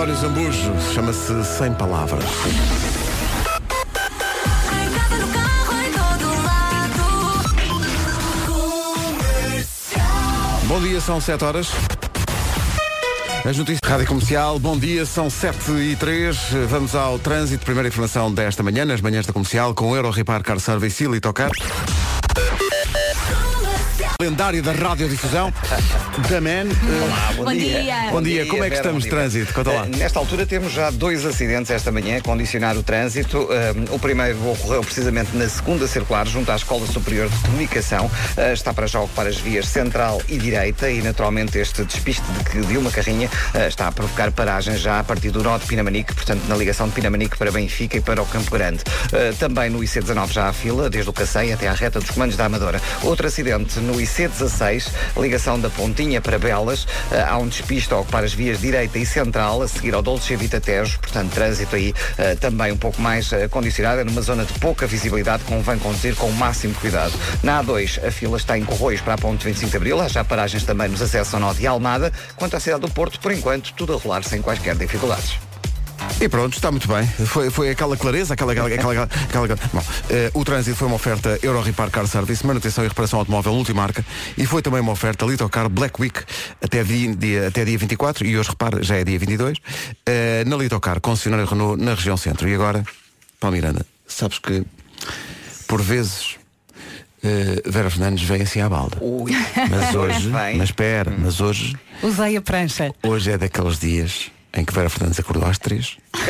António Zambujo, chama-se Sem Palavras. Bom dia, são 7 horas. As notícias Rádio Comercial, bom dia, são 7 e 3 Vamos ao trânsito, primeira informação desta manhã, nas manhãs da comercial, com o Euro Repar Car Service e Tocar. Lendário da radiodifusão, da Man. Olá, bom, Bom dia. dia. Bom dia, como é que Vera, estamos de trânsito? Conta lá. Eh, Nesta altura temos já dois acidentes esta manhã a condicionar o trânsito. Eh, o primeiro ocorreu precisamente na segunda circular, junto à Escola Superior de Comunicação. Eh, está para já ocupar as vias central e direita e naturalmente este despiste de, que- de uma carrinha eh, está a provocar paragens já a partir do nó de Pinamanique, portanto na ligação de Pinamanique para Benfica e para o Campo Grande. Eh, também no IC19 já há fila, desde o Cacém até à reta dos comandos da Amadora. Outro acidente no IC16, ligação da Pontinha para Belas. Eh, há um despiste a ocupar as vias direita e central, a seguir ao Dolce Vita Tejo, portanto trânsito aí eh, também um pouco mais eh, condicionado, numa zona de pouca visibilidade, convém conduzir com o máximo cuidado. Na A2, a fila está em Corroios para a ponte 25 de Abril, há já paragens também nos acessos ao nó de Almada. Quanto à cidade do Porto, por enquanto, tudo a rolar sem quaisquer dificuldades. E pronto, está muito bem. Foi, foi aquela clareza, aquela. aquela, aquela, aquela, aquela- Bom, eh, o trânsito foi uma oferta Euro Repar Car Service, manutenção e reparação automóvel multimarca e foi também uma oferta Litocar Black Week até dia, dia- até dia 24 e hoje, repara, já é dia 22, eh, na Litocar, concessionária Renault na região centro. E agora, Paulo Miranda, sabes que por vezes eh, Vera Fernandes vem assim à balda. Ui, Mas hoje, mas espera, mas hoje, Usei a prancha. hoje é daqueles dias em que Vera Fernandes acordou às três.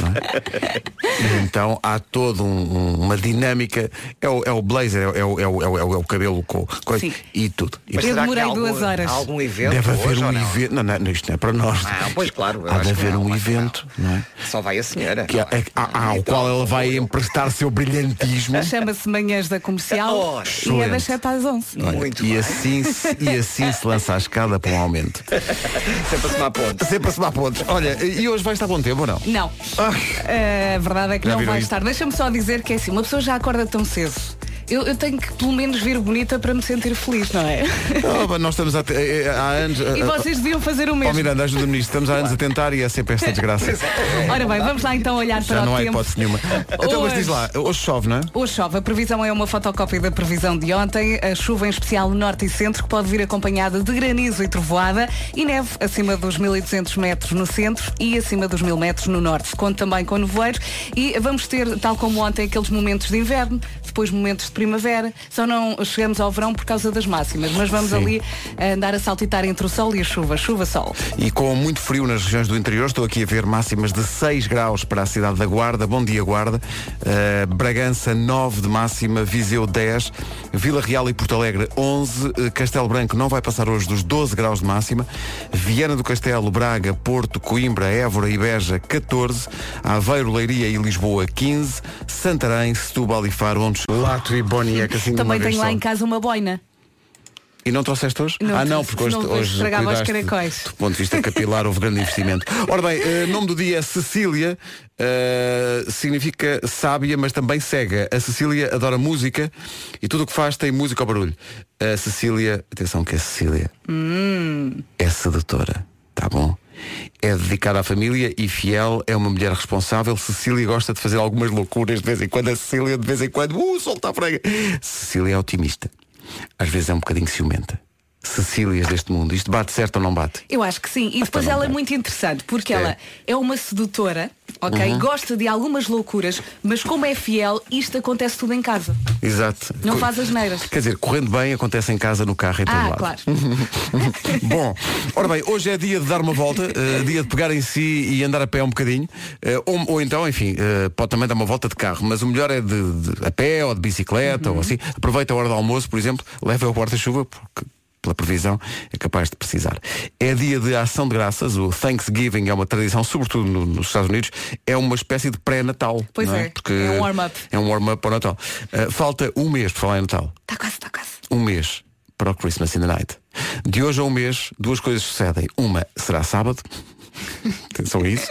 Não é? E Então há toda um- uma dinâmica. É o, é o blazer, é, o- é o, é, o, é, o, é o cabelo com coisa Sim. e tudo. E Eu demorei algum- duas horas. Há algum evento deve haver hoje um ou não? evento. Não, não, isto não é para nós. Ah, pois claro, Há de haver não, um evento, não é? Só vai a senhora. Que, é- é- há- ao qual ela vai emprestar seu brilhantismo. Chama-se Manhãs da Comercial Oh, e é das 7 às 11. Olha, Muito e, bem. assim, se- e assim se lança a escada para um aumento. Sempre a somar pontos. Sempre a somar pontos. Olha, e hoje vai estar bom tempo ou não? Não. A verdade é que Já não vai isso? estar. Deixa-me só dizer que é assim, uma pessoa já acorda tão cedo. Eu, eu tenho que pelo menos vir bonita para me sentir feliz, não é? Oh, nós estamos a, te- eh, eh, há anos. E eh, vocês deviam fazer o mesmo. Miranda, ajuda-me nisto. Estamos há anos a tentar e é sempre esta desgraça. Ora bem, vamos lá então olhar para Já não o há tempo. hipótese nenhuma. Então, mas diz lá, hoje chove, não é? Hoje chove. A previsão é uma fotocópia da previsão de ontem. A chuva em especial no norte e centro, que pode vir acompanhada de granizo e trovoada e neve acima dos 1200 metros no centro e acima dos 1000 metros no norte. Conto também com nevoeiros e vamos ter, tal como ontem, aqueles momentos de inverno, depois momentos de primavera. Só não chegamos ao verão por causa das máximas, mas vamos Sim. ali eh, andar a saltitar entre o sol e a chuva. Chuva-sol. E com muito frio nas regiões do interior, estou aqui a ver máximas de 6 graus para a cidade da Guarda. Bom dia, Guarda. Uh, Bragança, 9 de máxima. Viseu, 10. Vila Real e Porto Alegre, 11. Uh, Castelo Branco não vai passar hoje dos 12 graus de máxima. Viana do Castelo, Braga, Porto, Coimbra, Évora e Beja, 14. Aveiro, Leiria e Lisboa, 15. Santarém, Setúbal e Faro, onde... Lato e Boniac, assim de uma Também tenho lá só. em casa uma boina. E não trouxeste hoje? Não ah, não, porque hoje, depois hoje estragava os caracóis. Do ponto de vista capilar, houve grande investimento. Ora bem, eh, nome do dia é Cecília, eh, significa sábia, mas também cega. A Cecília adora música e tudo o que faz tem música ao barulho. A Cecília, atenção que a Cecília é sedutora, tá bom? É dedicada à família e fiel, é uma mulher responsável. Cecília gosta de fazer algumas loucuras de vez em quando. A Cecília, de vez em quando, uh, solta a frega. Cecília é otimista. Às vezes é um bocadinho ciumenta. Cecílias deste mundo. Isto bate certo ou não bate? Eu acho que sim. E depois ela é vai. muito interessante, porque É. ela é uma sedutora, ok? Gosta de algumas loucuras, mas como é fiel, isto acontece tudo em casa. Exato. Não Co- faz as neiras. Quer dizer, correndo bem, acontece em casa, no carro, em todo Ah, lado. claro. Bom, ora bem, hoje é dia de dar uma volta, eh, dia de pegar em si e andar a pé um bocadinho. eh, ou, ou então, enfim, eh, pode também dar uma volta de carro, mas o melhor é de, de- a pé ou de bicicleta Uhum. ou assim. Aproveita a hora do almoço, por exemplo, leva o porta-chuva, porque pela previsão é capaz de precisar. É dia de ação de graças, o Thanksgiving é uma tradição, sobretudo no- nos Estados Unidos, é uma espécie de pré-natal. Pois não é, Porque é um warm-up. É um warm-up para o Natal. Eh, falta um mês para falar em Natal Está quase, está quase. um mês para o Christmas in the Night. De hoje a um mês, duas coisas sucedem. Uma será sábado. Atenção a isso.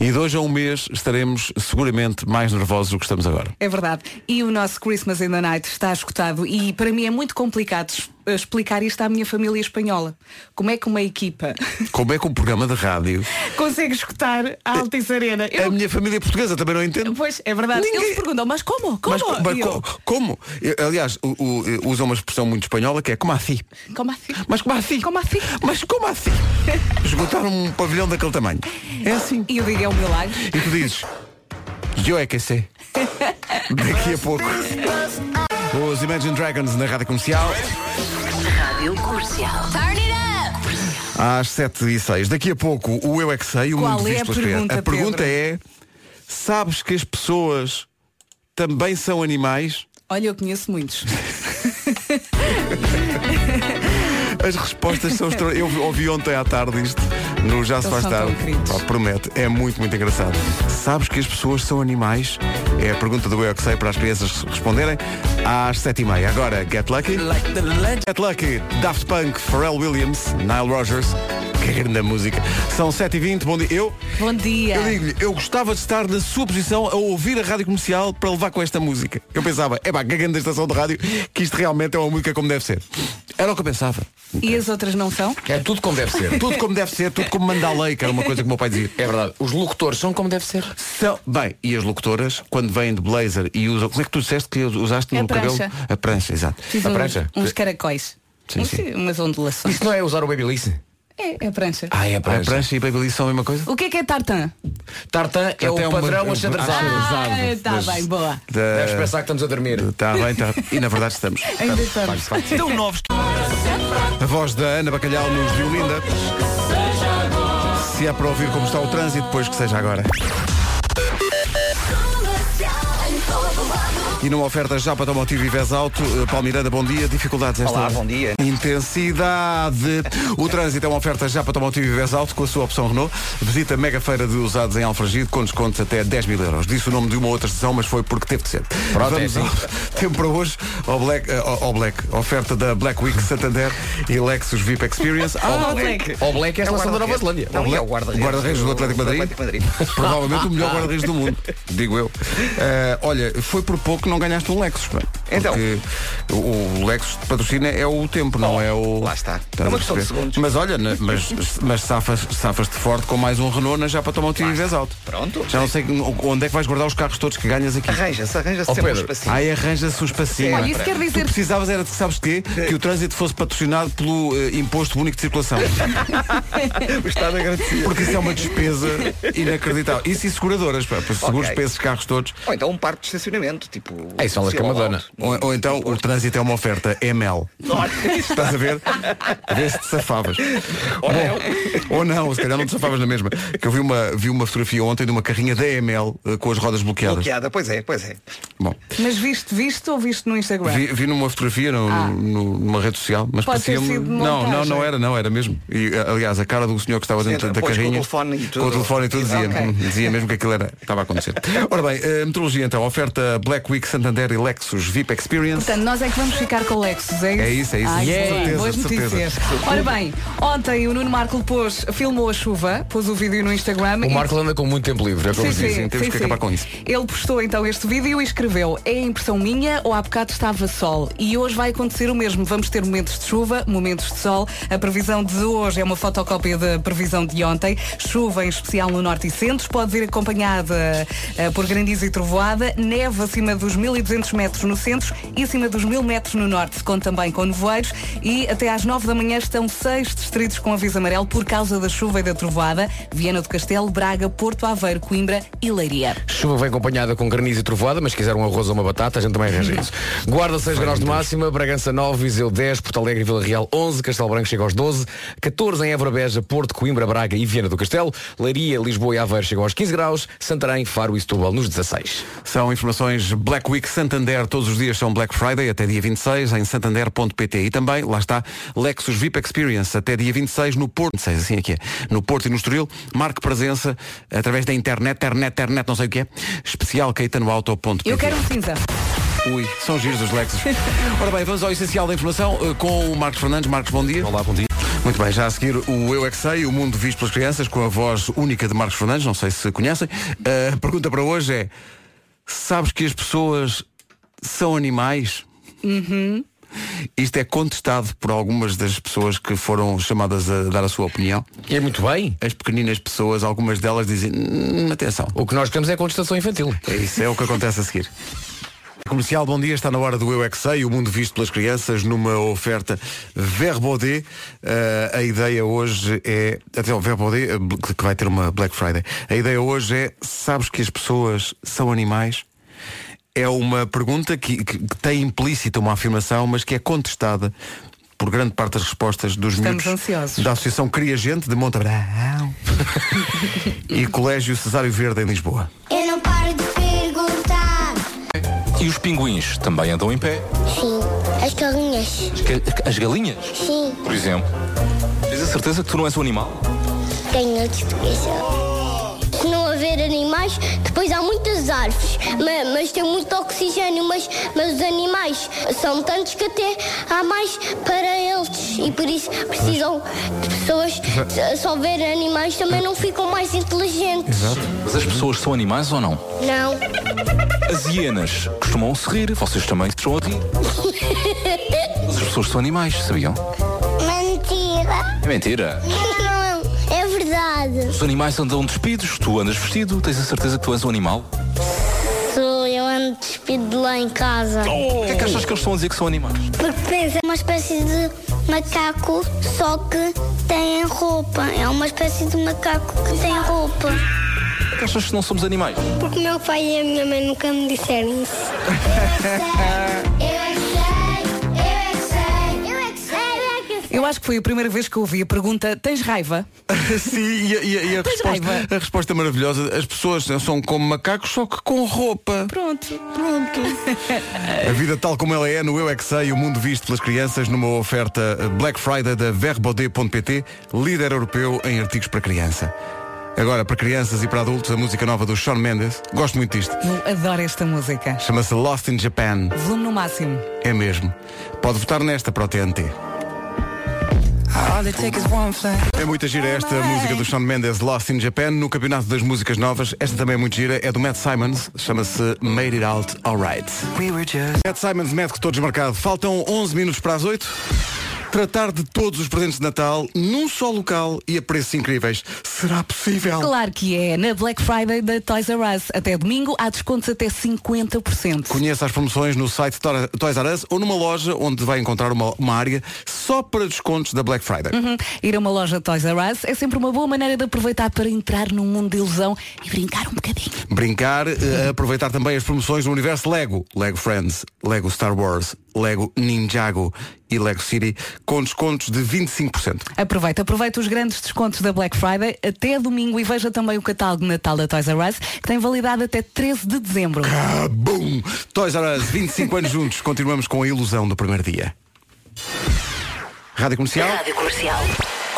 E de hoje a um mês estaremos seguramente mais nervosos do que estamos agora. É verdade. E o nosso Christmas in the Night está escutado e para mim é muito complicado explicar isto à minha família espanhola. Como é que uma equipa Como é que um programa de rádio consegue escutar a Altice Arena? A Eu- minha família portuguesa também não entende. Pois, é verdade. Ninguém- Eles perguntam, mas como? Como? Mas, mas eu, co- como? Eu, Aliás, o- o- usam uma expressão muito espanhola que é como assim. como assim? Mas como assim? Como assim? Mas como assim? Esgotaram um pavilhão daquele tamanho. É assim. E eu digo, é um milagre. E tu dizes, eu é que sei. Daqui a pouco. Os Imagine Dragons na rádio comercial. Rádio Comercial. Turn it up! Às 7 e 6 Daqui a pouco o Eu é que sei, o Qual mundo é visto a pelas crianças. pergunta, A pergunta Pedro? é: sabes que as pessoas também são animais? Olha, eu conheço muitos. As respostas são extra... Eu ouvi ontem à tarde isto no Já se faz tarde. Pá, promete, é muito, muito engraçado. Sabes que as pessoas são animais? É a pergunta do Eu que sei para as crianças responderem às 7h30. Agora, Get Lucky. Get Lucky, Daft Punk, Pharrell Williams, Nile Rogers. Que grande música. São 7h20, bom dia. Eu, Bom dia. eu digo-lhe, eu gostava de estar na sua posição a ouvir a rádio comercial para levar com esta música. Eu pensava, é pá, que grande estação de rádio, que isto realmente é uma música como deve ser. Era o que eu pensava. E as outras não são? É tudo como deve ser. Tudo como deve ser, tudo como manda a lei, que era uma coisa que o meu pai dizia. É verdade. Os locutores são como deve ser. São, bem, e as locutoras, quando vêm de blazer e usam. Como é que tu disseste que usaste A no cabelo? prancha. A prancha, exato. Fiz A uns, prancha? uns caracóis. Sim, sim. Umas ondulações. Isso não é usar o babyliss? É, é a prancha. Ah, é a A prancha. prancha e babyliss são a mesma coisa? O que é que é tartan? Tartan é o uma- padrão Ah, achadrezado. Ah, está bem, boa. Deves pensar que estamos a dormir. Está bem, está. E na verdade estamos. Ainda estamos. Tão novos. A voz da Ana Bacalhau nos Violinda. Se é para ouvir como está o trânsito, depois que seja agora. E numa oferta já para Automotivo e Vez Alto, eh, Paulo Miranda, bom dia. Dificuldades esta Olá, hora? bom dia. Intensidade. O trânsito é uma oferta já para Automotivo e Vez Alto com a sua opção Renault. Visita a mega feira de usados em Alfragide com descontos até 10 mil euros. Disse o nome de uma outra estação, mas foi porque teve de ser. Pronto, Vamos é ao assim. tempo para hoje ao Black, eh, ao ao Black. Oferta da Black Week Santander e Lexus VIP Experience. Ah, Black. O Black é a estação da Nova Zelândia. Não, e é o o guarda-redes. guarda-redes do Atlético Madrid. Madrid. Provavelmente o melhor guarda-redes do mundo, digo eu. Eh, olha, foi por pouco que não ganhaste um Lexus. pá. Então. Porque o, Lexus de patrocina é o tempo, não é o. lá está. Estás É uma questão de segundos. Mas olha, mas, mas safas, safas-te forte com mais um Renault na já para tomar um tiro em vez alto. Pronto. Já não sei onde é que vais guardar os carros todos que ganhas aqui. Arranja-se, arranja-se Ó, sempre um Pedro, espacinho. Ai, arranja-se um espacinho. Olha, isso quer Tu dizer precisavas era de, sabes quê? Que o trânsito fosse patrocinado pelo eh, Imposto Único de Circulação. O Estado agradecido. Porque isso é uma despesa inacreditável. Isso e seguradoras, pá, para seguros Ok. para esses carros todos. Ou então um parque de estacionamento, tipo... É isso, falas com a Madonna. Ou, ou então o trânsito é uma oferta ML. Estás a ver? A ver se te safavas. Ou Bom, não. Ou não, se calhar não te safavas na mesma. Que eu vi uma, vi uma fotografia ontem de uma carrinha da ML eh, com as rodas bloqueadas. Bloqueada, pois é, pois é. Bom, Mas viste, viste ou viste no Instagram? vi, vi numa fotografia no- Ah. no- numa rede social, mas Pode ter parecia-me. sido Não, não, montagem. não era, não, era mesmo. E eh, aliás, a cara do senhor que estava dentro Sim, da pois, com o carrinha. telefone e tudo. Com o telefone e tudo dizia, Ok. dizia mesmo que aquilo era, estava a acontecer. Ora bem, a metrologia então, oferta Black Week Santander e Lexus VIP Experience. Portanto, nós é que vamos ficar com o Lexus, é isso? É isso, é isso. Ai, yeah. certeza, Boas notícias. Ora bem, ontem o Nuno Marco pôs, filmou a chuva, pôs o vídeo no Instagram. O e- Marco anda com muito tempo livre. É como Sim, se diz. sim, temos sim, que sim. acabar com isso. Ele postou então este vídeo e escreveu É impressão minha ou há bocado estava sol? E hoje vai acontecer o mesmo. Vamos ter momentos de chuva, momentos de sol. A previsão de hoje é uma fotocópia da previsão de ontem. Chuva em especial no norte e centro. Pode vir acompanhada eh, por granizo e trovoada. Neve acima dos 1200 metros no centro e acima dos 1000 metros no norte. Conta também com nevoeiros. E até às 9 da manhã estão seis distritos com aviso amarelo por causa da chuva e da trovoada. Viana do Castelo, Braga, Porto Aveiro, Coimbra e Leiria. Chuva vem acompanhada com granizo e trovoada, mas se quiser um arroz ou uma batata, a gente também arranja isso. Guarda 6 graus de máxima, Bragança 9, Viseu 10, Porto Alegre e Vila Real 11, Castelo Branco chega aos 12, 14 em Évora Beja, Porto, Coimbra, Braga e Viana do Castelo, Leiria, Lisboa e Aveiro chegam aos 15 graus, Santarém, Faro e Setúbal nos 16. São informações Black Week Santander, todos os dias são Black Friday, até dia 26, em santander.pt. E também, lá está, Lexus VIP Experience, até dia 26 no Porto, 26, assim é que é, no Porto e no Estoril. Marque presença através da internet, internet, internet, não sei o que é, especial caetanoauto.pt. Eu quero um cinza. Ui, são giros os Lexus. Ora bem, vamos ao essencial da informação eh, com o Marcos Fernandes. Marcos, bom dia. Olá, bom dia. Muito bem, já a seguir o Eu é que Sei, o mundo visto pelas crianças, com a voz única de Marcos Fernandes, não sei se conhecem. A pergunta para hoje é, sabes que as pessoas são animais? Isto é contestado por algumas das pessoas que foram chamadas a dar a sua opinião. E é muito bem. As pequeninas pessoas, algumas delas dizem, "Hum, atenção. O que nós queremos é contestação infantil. É isso, é o que acontece a seguir. Comercial, bom dia, está na hora do Eu é Que Sei, o mundo visto pelas crianças numa oferta Verbodé. Eh, a ideia hoje é, até o Verbodé, eh, que vai ter uma Black Friday. A ideia hoje é, sabes que as pessoas são animais? É uma pergunta que, que- que tem implícita uma afirmação, mas que é contestada por grande parte das respostas dos Estamos miúdos ansiosos. da Associação Cria Gente de Montabrão e Colégio Cesário Verde em Lisboa. Eu não. E os pinguins também andam em pé? Sim, as galinhas. As ga- As galinhas, Sim, por exemplo. Tens a certeza que tu não és um animal? tenho a certeza. Se não haver animais, depois há muitas árvores, ma- mas, tem muito oxigênio, mas, mas os animais são tantos que até há mais para eles e por isso precisam de pessoas. Se- houver animais também não ficam mais inteligentes. Mas as pessoas são animais ou não? Não. As hienas costumam se rir, vocês também estão a rir. As pessoas são animais, sabiam? Mentira. É mentira. Não, é verdade. Os animais andam despidos, tu andas vestido, tens a certeza que tu és um animal? Sou eu ando despido lá em casa. O que é que achas que eles estão a dizer que são animais? Porque pensa, é uma espécie de macaco, só que tem roupa. É uma espécie de macaco que tem roupa. Por que que achas que não somos animais? Porque meu pai e a minha mãe nunca me disseram isso. Eu é que sei, eu é que sei, eu é que sei, eu é que sei. Eu acho que foi a primeira vez que eu ouvi a pergunta, tens raiva? Sim, e, a- e a- e a, resposta, raiva? a resposta é maravilhosa. As pessoas são como macacos, só que com roupa. Pronto. Pronto. A vida tal como ela é no Eu É Que Sei, o mundo visto pelas crianças numa oferta Black Friday da Verbodé.pt, líder europeu em artigos para criança. Agora, para crianças e para adultos, a música nova do Shawn Mendes. Gosto muito disto. Eu adoro esta música. Chama-se Lost in Japan. Volume no máximo. É mesmo. Pode votar nesta para o TNT. É muita gira esta música do Shawn Mendes Lost in Japan no Campeonato das Músicas Novas. Esta também é muito gira, é do Matt Simons, chama-se Made It Out Alright. Matt Simons, médico todo desmarcado. Faltam 11 minutos para as 8. Tratar de todos os presentes de Natal num só local e a preços incríveis. Será possível? Claro que é. Na Black Friday da Toys R Us. Até domingo há descontos até 50%. Conheça as promoções no site Toys R Us ou numa loja onde vai encontrar uma, uma área só para descontos da Black Friday. Uhum. Ir a uma loja Toys R Us é sempre uma boa maneira de aproveitar para entrar num mundo de ilusão e brincar um bocadinho. Brincar, eh, aproveitar também as promoções no universo Lego, Lego Friends, Lego Star Wars, Lego Ninjago e Lego City, com descontos de 25%. Aproveita, aproveita os grandes descontos da Black Friday até domingo e veja também o catálogo de Natal da Toys R Us, que tem validade até 13 de dezembro. Ah, bum! Toys R Us, 25 anos juntos, continuamos com a ilusão do primeiro dia. Rádio Comercial? Rádio Comercial.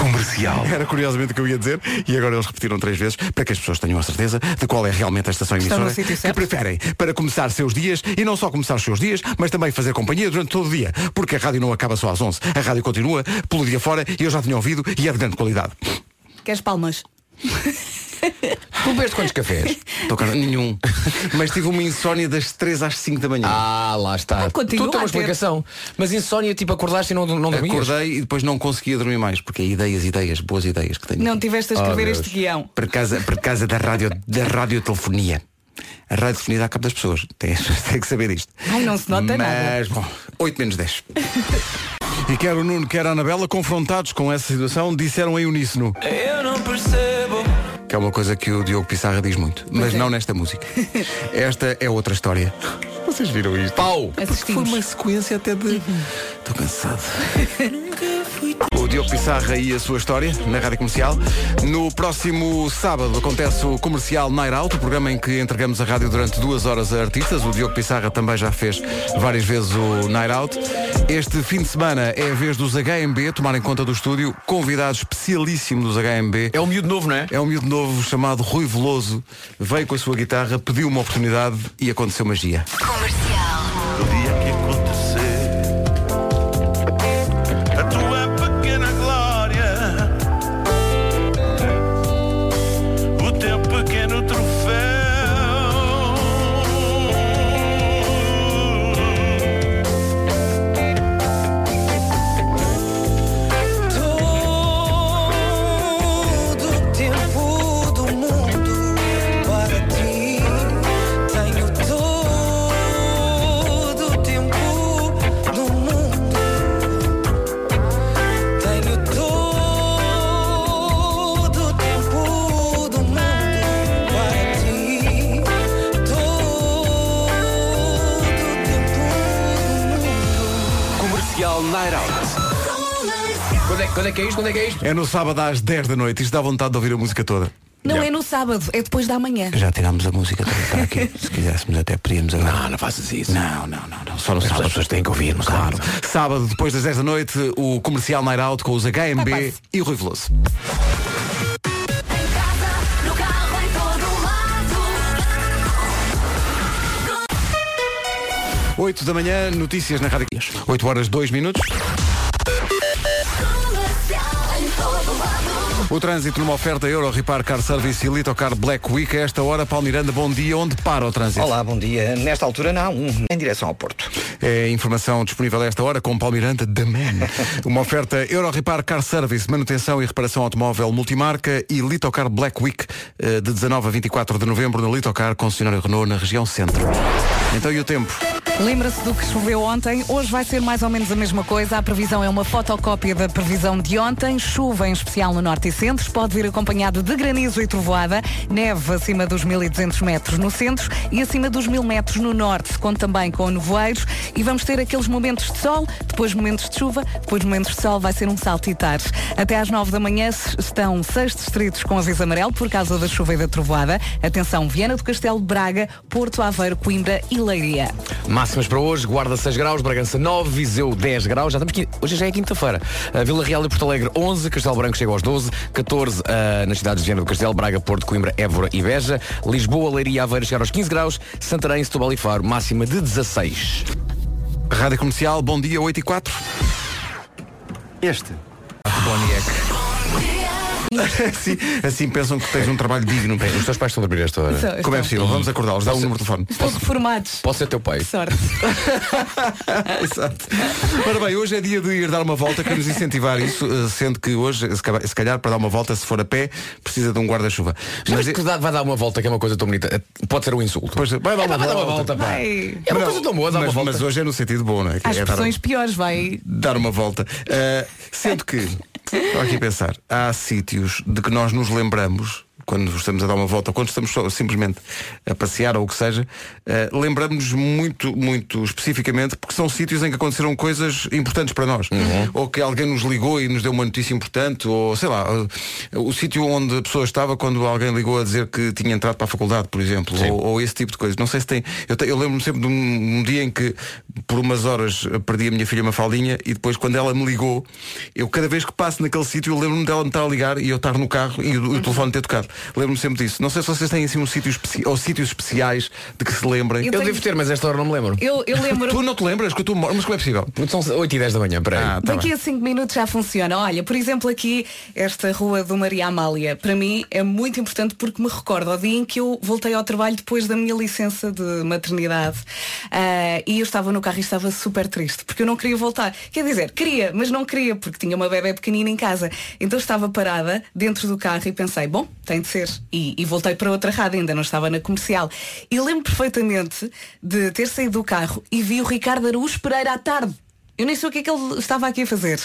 Comercial. Era curiosamente o que eu ia dizer e agora eles repetiram três vezes para que as pessoas tenham a certeza de qual é realmente a estação Estão emissora que certo. preferem para começar seus dias e não só começar os seus dias, mas também fazer companhia durante todo o dia, porque a rádio não acaba só às 11. A rádio continua pelo dia fora e eu já tinha ouvido e é de grande qualidade. Queres palmas? Tu bebes quantos cafés? Estou cara, nenhum. Mas tive uma insónia das 3 às 5 da manhã. Ah, lá está. Ah, continua tu tens uma a ter. explicação. Mas insónia, tipo, acordaste e não, não dormias? Acordei e depois não conseguia dormir mais, porque é ideias, ideias, boas ideias que tenho. Não tiveste a escrever Oh, este Deus. guião. Por causa, por causa da, radio, da radiotelefonia. A radiotelefonia dá cabo das pessoas. Tem, tem que saber disto. Ai, não se nota Mas, bom, 8 menos 10. e quer o Nuno, quer a Anabela, confrontados com essa situação, disseram em uníssono. Eu não percebo. Que é uma coisa que o Diogo Pissarra diz muito. Mas é. não nesta música. Esta é outra história. Vocês viram isto? Pau! Foi Assistimos. uma sequência até de. Estou cansado. Diogo Pissarra e a sua história na Rádio Comercial. No próximo sábado acontece o Comercial Night Out, o programa em que entregamos a rádio durante duas horas a artistas. O Diogo Pissarra também já fez várias vezes o Night Out. Este fim de semana é a vez dos HMB, tomarem conta do estúdio. Convidado especialíssimo dos HMB. É um miúdo novo, não é? É um miúdo novo chamado Rui Veloso. Veio com a sua guitarra, pediu uma oportunidade e aconteceu magia. Comercial. É que é isto? Quando é que é isto? É no sábado às 10 da noite. Isto dá vontade de ouvir a música toda. Não Yeah. é no sábado, é depois da manhã. Já tirámos a música toda para aqui. Se quiséssemos até podíamos agora. Não, não faças isso. Não, não, não, não. Só no As sábado. pessoas têm que ouvir, no Claro. sábado. Sábado, depois das 10 da noite, o comercial Night Out com os HMB Vai, vai. e o Rui Veloso. No carro, em todo lado. 8 da manhã, notícias na Rádio 8 horas 2 minutos. O trânsito numa oferta Euro Repar Car Service e Litocar Black Week. A esta hora, Paulo Miranda, bom dia. Onde para o trânsito? Olá, bom dia. Nesta altura, na A1, em direção ao Porto. É informação disponível a esta hora com Paulo Miranda, da Man. Uma oferta Euro Repar Car Service, manutenção e reparação automóvel multimarca e Litocar Black Week, eh, de 19 a 24 de novembro, no Litocar, concessionário Renault, na região centro. Então, e o tempo? Lembra-se do que choveu ontem? Hoje vai ser mais ou menos a mesma coisa. A previsão é uma fotocópia da previsão de ontem. Chuva em especial no norte e centro. Pode vir acompanhado de granizo e trovoada. Neve acima dos 1200 metros no centro e acima dos 1000 metros no norte. Conta também com nevoeiros. E vamos ter aqueles momentos de sol, depois momentos de chuva, depois momentos de sol. Vai ser um saltitar. Até às 9 da manhã estão seis distritos com aviso amarelo por causa da chuva e da trovoada. Atenção, Viana do Castelo, Braga, Porto Aveiro, Coimbra e Leiria. Máximas para hoje, Guarda 6 graus, Bragança 9, Viseu 10 graus, já estamos aqui, hoje já é quinta-feira. Vila Real e Porto Alegre 11, Castelo Branco chega aos 12, 14 ah, nas cidades de Viana do Castelo, Braga, Porto, Coimbra, Évora e Beja, Lisboa, Leiria e Aveiro chegar aos 15 graus, Santarém, Setúbal e Faro, máxima de 16. Rádio Comercial, bom dia, 8 e 4. Este. assim, assim pensam que tens um trabalho digno. Os teus pais estão a dormir esta hora. Só- Como é possível? Vamos acordá-los, dá o Posso- número de telefone. Estão reformados. Posso ser teu pai? Sorte. Exato. Ora bem, hoje é dia de ir dar uma volta, queremos incentivar isso, eh, sendo que hoje, se calhar- para dar uma volta, se for a pé, precisa de um guarda-chuva. Mas que dá- vai dar uma volta, que é uma coisa tão bonita. Pode ser um insulto. Pois, vai dar É, uma vai dar uma volta. volta. Vai. É uma coisa tão boa, dar mas, uma volta. mas hoje é no sentido bom, não é? Há é expressões piores, vai. dar uma volta. Eh, sendo que, estou aqui a pensar, há sítios de que nós nos lembramos quando estamos a dar uma volta ou quando estamos só, simplesmente a passear ou o que seja, eh, lembramos-nos muito, muito especificamente porque são sítios em que aconteceram coisas importantes para nós. Ou que alguém nos ligou e nos deu uma notícia importante, ou sei lá, eh, o sítio onde a pessoa estava quando alguém ligou a dizer que tinha entrado para a faculdade, por exemplo, ou, ou esse tipo de coisas. Não sei se tem. Eu, te- eu lembro-me sempre de um, um dia em que por umas horas perdi a minha filha uma faldinha e depois quando ela me ligou, eu cada vez que passo naquele sítio, eu lembro-me dela me estar a ligar e eu estar no carro e o, o telefone ter tocado. Lembro-me sempre disso. Não sei se vocês têm assim um sítio ou sítios especiais de que se lembrem. Eu Eu tenho- devo ter, mas esta hora não me lembro. Eu, eu lembro. Tu não te lembras que eu estou morto, mas como é possível? São 8 e 10 da manhã, peraí. Ah, tá Daqui bem. a 5 minutos já funciona. Olha, por exemplo, aqui, esta rua do Maria Amália, para mim é muito importante porque me recordo ao dia em que eu voltei ao trabalho depois da minha licença de maternidade. Ah, e eu estava no carro e estava super triste, porque eu não queria voltar. Quer dizer, queria, mas não queria, porque tinha uma bebé pequenina em casa. Então estava parada dentro do carro e pensei, bom, tem de ser. E, e voltei para outra rádio, ainda não estava na comercial. E lembro perfeitamente de ter saído do carro e vi o Ricardo Araújo Pereira à tarde. Eu nem sei o que é que ele estava aqui a fazer.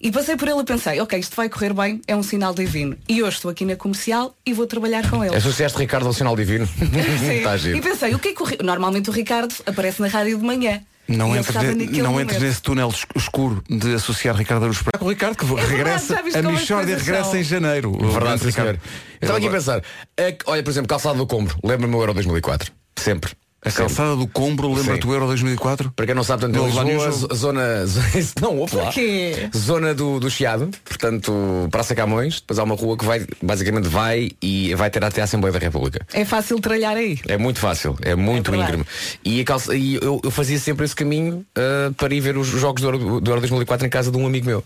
E passei por ele e pensei, ok, isto vai correr bem, é um sinal divino. E hoje estou aqui na comercial e vou trabalhar com ele. Associaste Ricardo ao sinal divino. Sim. Está e pensei, o que é que o Normalmente o Ricardo aparece na rádio de manhã. Não E ne- naquele não entres nesse túnel es- escuro de associar Ricardo Aruz Pereira. O Ricardo que verdade, regressa, a Michórdia regressa em janeiro. O Verdade. Ricardo. Eu estava aqui a pensar, é que, olha, por exemplo, calçado do Combro, lembra-me o Euro 2004. Sempre. A calçada do Combro, lembra-te o Euro 2004? Para quem não sabe, portanto, Não nenhum jogo. zona. Não, ouve lá. Porquê? Zona do, do Chiado, portanto, Praça Camões, depois há uma rua que vai, basicamente vai e vai ter até a Assembleia da República. É fácil tralhar aí. É muito fácil, é muito É verdade. íngreme. E, a calça, e eu, eu fazia sempre esse caminho ah, para ir ver os jogos do Euro, do Euro 2004 em casa de um amigo meu.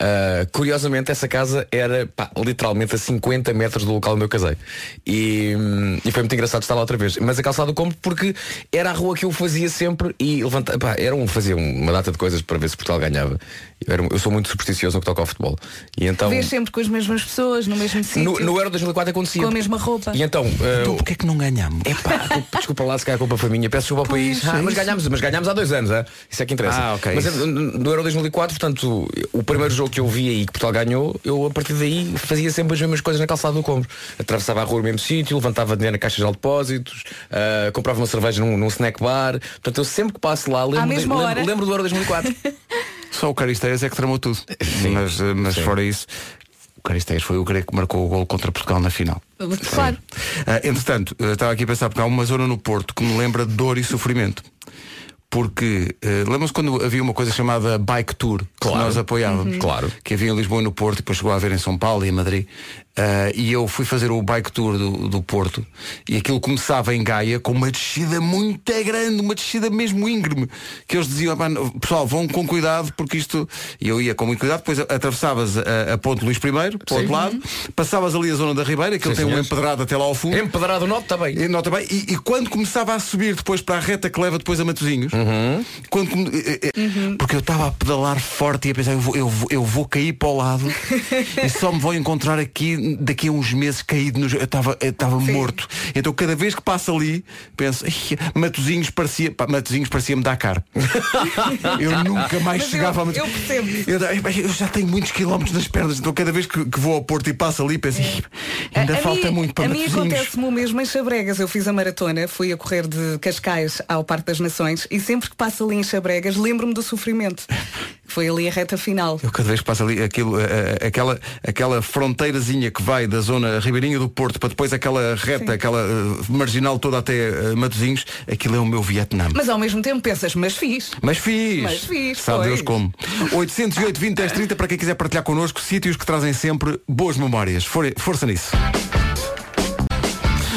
Ah, curiosamente, essa casa era pá, literalmente a 50 metros do local onde eu casei. E, hum, e foi muito engraçado estar lá outra vez. Mas a calçada do Combo porque era a rua que eu fazia sempre e levanta, pá, era um, fazia uma data de coisas para ver se Portugal ganhava. Eu, era- eu sou muito supersticioso no que toca ao futebol. E então. Vês sempre com as mesmas pessoas, no mesmo sítio. No, no Euro 2004 acontecia. Com a mesma roupa. E então. ah, Então porquê é que não ganhamos? Epá, desculpa- desculpa lá se calhar a culpa foi minha, peço desculpa ao país. Ah, é mas isso. ganhámos, mas ganhámos há dois anos, é? isso é que interessa. Ah, ok. Mas eh, no Euro 2004, portanto, o primeiro jogo que eu vi aí que Portugal ganhou, eu a partir daí fazia sempre as mesmas coisas na calçada do Combro. Atravessava a rua no mesmo sítio, levantava dinheiro na caixa de depósitos, ah, comprava uma cerveja num, num snack bar. Portanto, eu sempre que passo lá lembro, mesma lembro, lembro do Euro 2004. Só o Caristeias é que tramou tudo. mas eh, mas Sim. fora isso, o Caristeias foi o grego que marcou o gol contra Portugal na final. Claro. Ah, entretanto, eu estava aqui a pensar porque há uma zona no Porto que me lembra de dor e sofrimento. Porque uh, lembram-se quando havia uma coisa chamada Bike Tour Claro. que nós apoiávamos, Claro. que havia em Lisboa e no Porto, e depois chegou a haver em São Paulo e em Madrid. Ah, e eu fui fazer o Bike Tour do, do Porto e aquilo começava em Gaia com uma descida muito grande, uma descida mesmo íngreme, que eles diziam, "Pá, não, pessoal, vão com cuidado porque isto. E eu ia com muito cuidado, depois atravessavas a, a Ponte Luís I, para o outro lado, passavas ali a zona da Ribeira, que ele tem um senhores. empedrado até lá ao fundo. Empedrado norte também. E, nota bem, e, e quando começava a subir depois para a reta que leva depois a Matozinhos, quando come- eh, eh, porque eu estava a pedalar forte e a pensar, eu vou, eu vou, eu vou cair para o lado e só me vou encontrar aqui daqui a uns meses caído no eu estava morto. Então cada vez que passo ali, penso, "Ai, Matozinhos parecia, pá, Matozinhos parecia-me Dakar. eu nunca mais Mas chegava eu- a Matozinhos. eu percebo. Eu, "Ai, eu já tenho muitos quilómetros nas pernas, então cada vez que, que vou ao Porto e passo ali, penso, "Ai, ainda A- a falta mim- muito para A mim Matosinhos." acontece-me o mesmo em Chabregas. Eu fiz a maratona, fui a correr de Cascais ao Parque das Nações e sempre que passo ali em Chabregas lembro-me do sofrimento. Foi ali a reta final. Eu cada vez que passo ali aquilo, eh, eh, aquela, aquela fronteirazinha que vai da zona Ribeirinha do Porto para depois aquela reta, aquela eh, marginal toda até Matosinhos, aquilo é o meu Vietnã. Mas ao mesmo tempo pensas, mas fiz. Mas fiz. Mas fiz, Sabe pois. Deus como. 808 20 10 30 para quem quiser partilhar connosco sítios que trazem sempre boas memórias. For- força nisso.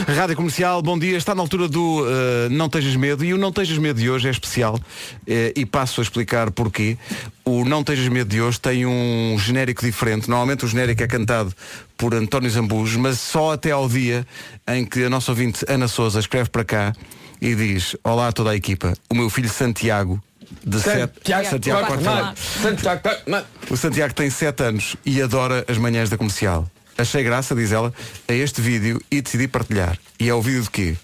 Rádio Comercial, bom dia. Está na altura do eh, Não Tejas Medo e o Não Tejas Medo de hoje é especial eh, e passo a explicar porquê. O Não Tejas Medo de hoje tem um genérico diferente. Normalmente o genérico é cantado por António Zambujo, mas só até ao dia em que a nossa ouvinte Ana Souza escreve para cá e diz Olá a toda a equipa, o meu filho Santiago de sete, Santiago, Santiago. Santiago, ma- o Santiago tem 7 anos e adora as manhãs da comercial. Achei graça, diz ela, a este vídeo e decidi partilhar. E é o vídeo de quê?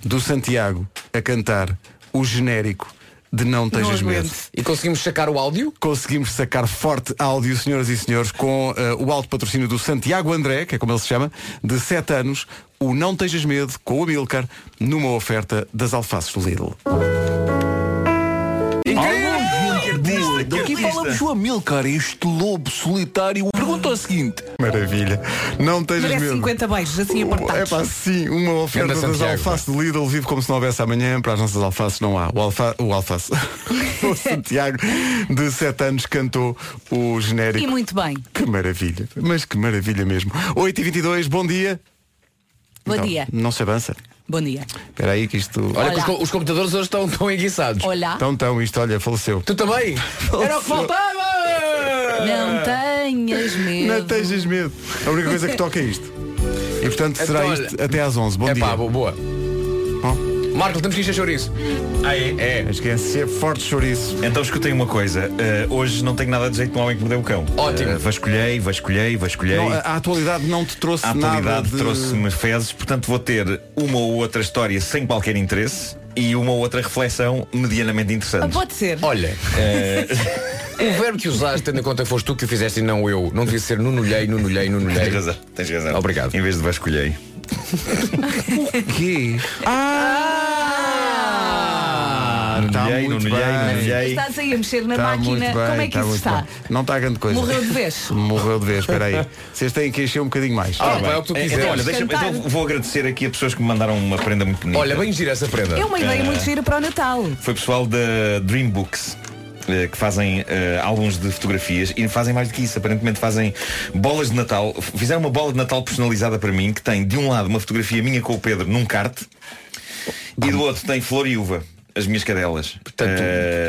Do Santiago a cantar o genérico de Não Tejas Medo. E conseguimos sacar o áudio? Conseguimos sacar forte áudio, senhoras e senhores, com eh, o alto patrocínio do Santiago André, que é como ele se chama, de 7 anos, o Não Tejas Medo, com o Amilcar, numa oferta das alfaces do Lidl. Daqui falamos o Amilcar, este lobo solitário. Pergunta o seguinte: Maravilha. Não Merece Medo. 50 beijos, assim É apertados. pá, sim, uma oferta Ganda das Santiago, alfaces do Lidl vive como se não houvesse amanhã, para as nossas alfaces não há. O, alfa, o alface. o Santiago, de 7 anos, cantou o genérico. E muito bem. Que maravilha, mas que maravilha mesmo. 8h22, bom dia. Bom Então, dia. Não se avança. Bom dia. Espera aí que isto. Olha, que os, co- os computadores hoje estão tão enguiçados. Olá. Então, então, isto, olha, faleceu. Tu também? Era o que faltava! Não tenhas medo. Não tejas medo. A única coisa que toca é isto. E portanto será Então, isto olha. até às 11. Bom É dia. pá, boa. boa. Bom, Marco, temos que encher chouriço. Ah, é? É. esquece, é forte chouriço. Então escutei uma coisa. eh, hoje não tenho nada de jeito no homem que mordeu o cão. Ótimo. Eh, vasculhei, vasculhei, vasculhei. Não, a, a atualidade não te trouxe A nada. atualidade de... trouxe-me fezes, portanto vou ter uma ou outra história sem qualquer interesse e uma ou outra reflexão medianamente Ah, interessante. Pode ser. Olha, o verbo que usaste, tendo em conta que foste tu que o fizeste e não eu, não devia ser nunulhei, nunulhei, Tens nunulhei. razão, tens razão. Obrigado. Em vez de vasculhei. Que? Ah! Está Nunulhei, muito nunulhei, bem. nunulhei. Estás aí a mexer na Está muito máquina. bem, Como é que isso muito está? bem. Não está grande coisa. Morreu de vez. Morreu de vez, espera aí. Vocês têm que encher um bocadinho mais. Ah, pá, é o que tu Eh, quiseres. Então, olha, deixa Cantar. então vou agradecer aqui a pessoas que me mandaram uma prenda muito bonita. Olha, bem gira essa prenda. É uma ideia muito gira para o Natal. Foi pessoal da Dream Books. Eh, Que fazem eh, álbuns de fotografias e fazem mais do que isso. Aparentemente fazem bolas de Natal. Fizeram uma bola de Natal personalizada para mim que tem de um lado uma fotografia minha com o Pedro num kart e do outro tem flor e uva. As minhas cadelas. Portanto,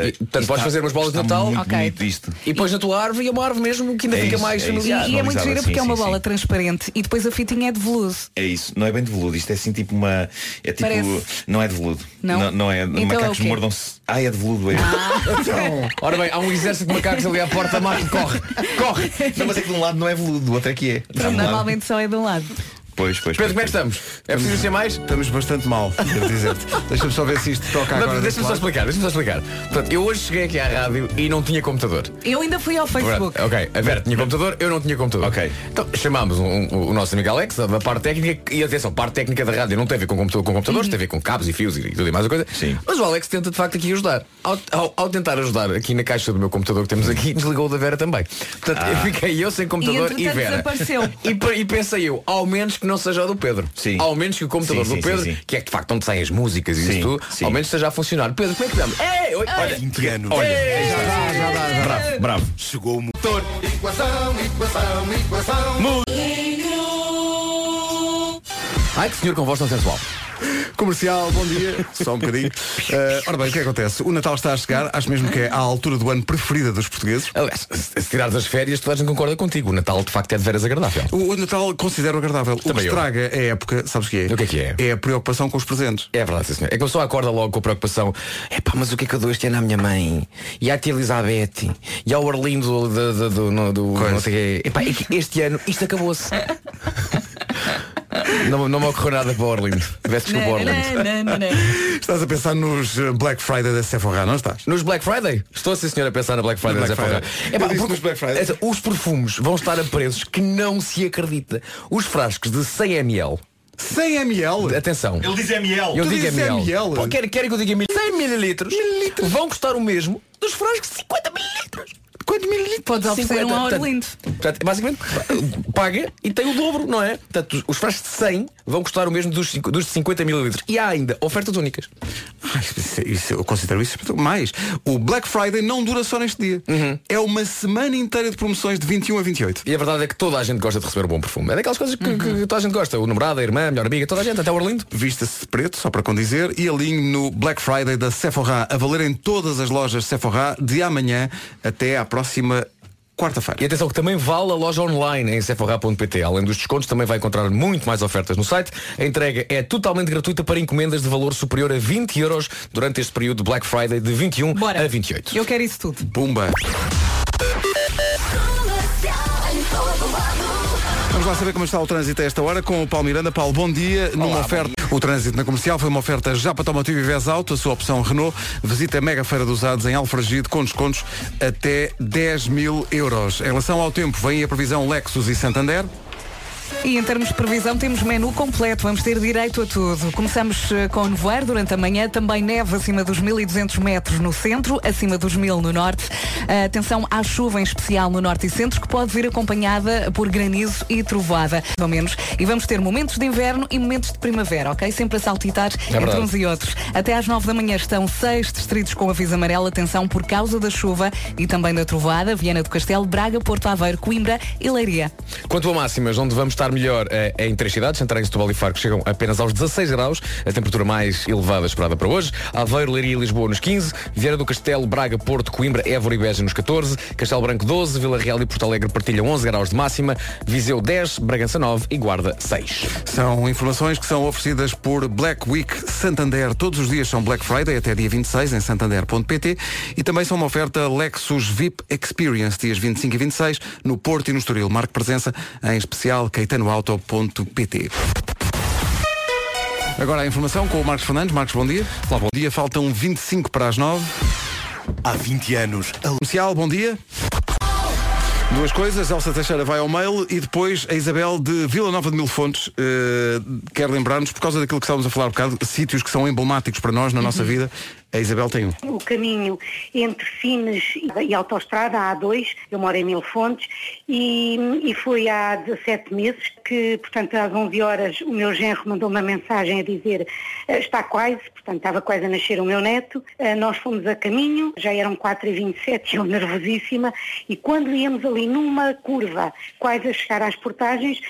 e- portanto, podes fazer umas bolas de Natal? Muito Ok. bonito isto. E depois na tua árvore e é uma árvore mesmo que ainda É fica isso, mais é isso. familiar. E é muito gira sim, porque é uma sim, bola sim. transparente e depois a fitinha é de veludo. É isso, não é bem de veludo, isto é assim tipo uma. É tipo. Parece. Não é de veludo. Não? não, é. Então é macacos quê? mordam-se. Ah, é de veludo, é. Ora bem, há um exército de macacos ali à porta, Marco, corre, corre. Não, mas é que de um lado não é veludo, do outro é que é. Lado. Normalmente só é de um lado. Pois, pois. Pedro, como é que estamos? É preciso ser mais? Estamos bastante mal, devo dizer-te. Deixa-me só ver se isto toca Não, agora. Deixa-me só lado. explicar, deixa-me só explicar. Portanto, eu hoje cheguei aqui à rádio e não tinha computador. Eu ainda fui ao Facebook. Verdade. Ok, a Vera tinha computador, eu não tinha computador. Ok. Então chamámos um- um- o nosso amigo Alex da parte técnica e atenção, parte técnica da rádio não tem a ver com, computador, com computadores, tem a ver com cabos e fios e, tudo e mais uma coisa. Sim. Mas o Alex tenta de facto aqui ajudar. Ao, ao- ao tentar ajudar aqui na caixa do meu computador que temos aqui, desligou o da Vera também. Portanto, eu fiquei eu sem computador e, entretanto Vera. desapareceu. E, e pensei eu, ao menos que não seja o do Pedro. Sim. Ao menos que o computador Sim, do sim, Pedro, sim, sim. que é que de facto onde saem as músicas e isso tudo, sim. ao menos esteja a funcionar. Pedro, como é que estamos? Ei, oi, olha, 20 anos. olha, Já dá, já dá. Bravo, bravo. Chegou o Ai que senhor com voz tão sensual. Comercial, bom dia. Só um bocadinho. Eh, ora bem, o que acontece? O Natal está a chegar, acho mesmo que é a altura do ano preferida dos portugueses. Aliás, se tirares as férias, toda a gente concorda contigo. O Natal de facto é de veras agradável. O, o Natal considero agradável. o Também que eu. estraga é a época, sabes o que é? O que é que é? É a preocupação com os presentes. É verdade, sim, senhor. É que a pessoa acorda logo com a preocupação. É pá, mas o que é que eu dou este ano à minha mãe? E à tia Elizabeth? E ao Arlindo do, do, do, do- não sei quê. Epá, é que este ano isto acabou-se. não, não me ocorreu nada para o ao Arlindo. Não, não, não. Estás a pensar nos eh, Black Friday da Sephora, não estás? Nos Black Friday? Estou sim senhor a pensar na Black Friday. No da Black Sephora. Eu disse porque- nos Black Friday. essa- os perfumes vão estar a preços que não se acredita. Os frascos de 100 ml 100 ml? Atenção. Ele diz ML. Eu Tu digo dizes ml. ml? Pô, Querem, querem que eu diga mil? 100 mililitros, vão custar o mesmo dos frascos de 50 mililitros. Quantos mililitros? Podes oferecer um ao Orlindo. portanto, basicamente, paga e tem o dobro, não é? Portanto, os frascos de 100 vão custar o mesmo dos, dos de 50 mililitros. E há ainda ofertas únicas. Ai, isso- isso- eu considero isso mais. O Black Friday não dura só neste dia. Uhum. É uma semana inteira de promoções de 21 a 28. E a verdade é que toda a gente gosta de receber um bom perfume. É daquelas coisas que, que toda a gente gosta. O namorado, a irmã, a melhor amiga, toda a gente, até o Orlindo. Vista-se de preto, só para condizer, e alinho no Black Friday da Sephora, a valer em todas as lojas Sephora, de amanhã até à próxima E quarta-feira. atenção que também vale a loja online em sephora.pt. Além dos descontos, também vai encontrar muito mais ofertas no site. A entrega é totalmente gratuita para encomendas de valor superior a 20 euros durante este período de Black Friday de 21 Bora. a 28. Eu quero isso tudo. Pumba! Vamos lá saber como está o trânsito a esta hora com o Paulo Miranda. Paulo, bom dia. Numa oferta, o trânsito na comercial foi uma oferta já para Automotivo e Vez Auto, a sua opção Renault. Visita a Mega Feira dos Usados em Alfragide com descontos até 10 mil euros. Em relação ao tempo, vem a previsão Lexus e Santander. E em termos de previsão temos menu completo, vamos ter direito a tudo. Começamos eh, com nevoeiro durante a manhã, também neve acima dos 1200 metros no centro, acima dos 1000 no norte. Eh, atenção à chuva em especial no norte e centro, que pode vir acompanhada por granizo e trovoada, pelo menos. E vamos ter momentos de inverno e momentos de primavera, ok? Sempre a saltitar entre verdade. uns e outros. Até às 9 da manhã estão seis distritos com aviso amarelo, atenção por causa da chuva e também da trovoada, Viana do Castelo, Braga, Porto Aveiro, Coimbra e Leiria. Quanto a máximas, onde vamos estar melhor é, é em três cidades, Santarém, Setúbal e Faro, que chegam apenas aos 16 graus, a temperatura mais elevada esperada para hoje. Aveiro, Leiria e Lisboa nos 15, Vieira do Castelo, Braga, Porto, Coimbra, Évora e Beja nos 14, Castelo Branco 12, Vila Real e Porto Alegre partilham 11 graus de máxima, Viseu 10, Bragança 9 e Guarda 6. São informações que são oferecidas por Black Week Santander. Todos os dias são Black Friday até dia 26 em santander.pt e também são uma oferta Lexus VIP Experience dias 25 e 26 no Porto e no Estoril. Marque presença em especial caetanoauto.pt. Agora a informação com o Marcos Fernandes. Marcos, bom dia. Olá, bom dia. Faltam 25 para as 9. Há 20 anos, a Comercial, bom dia. Duas coisas, Elsa Teixeira vai ao mail e depois a Isabel de Vila Nova de Mil Fontes eh, quer lembrar-nos, por causa daquilo que estávamos a falar um bocado, sítios que são emblemáticos para nós na nossa vida. A Isabel tem um. o caminho entre Sines e Autostrada, a A2, eu moro em Mil Fontes, e, e foi há 17 meses que, portanto, às 11 horas o meu genro mandou uma mensagem a dizer eh, está quase, portanto, estava quase a nascer o meu neto, Eh, nós fomos a caminho, já eram 4h27, eu nervosíssima, e quando íamos ali numa curva, quase a chegar às portagens,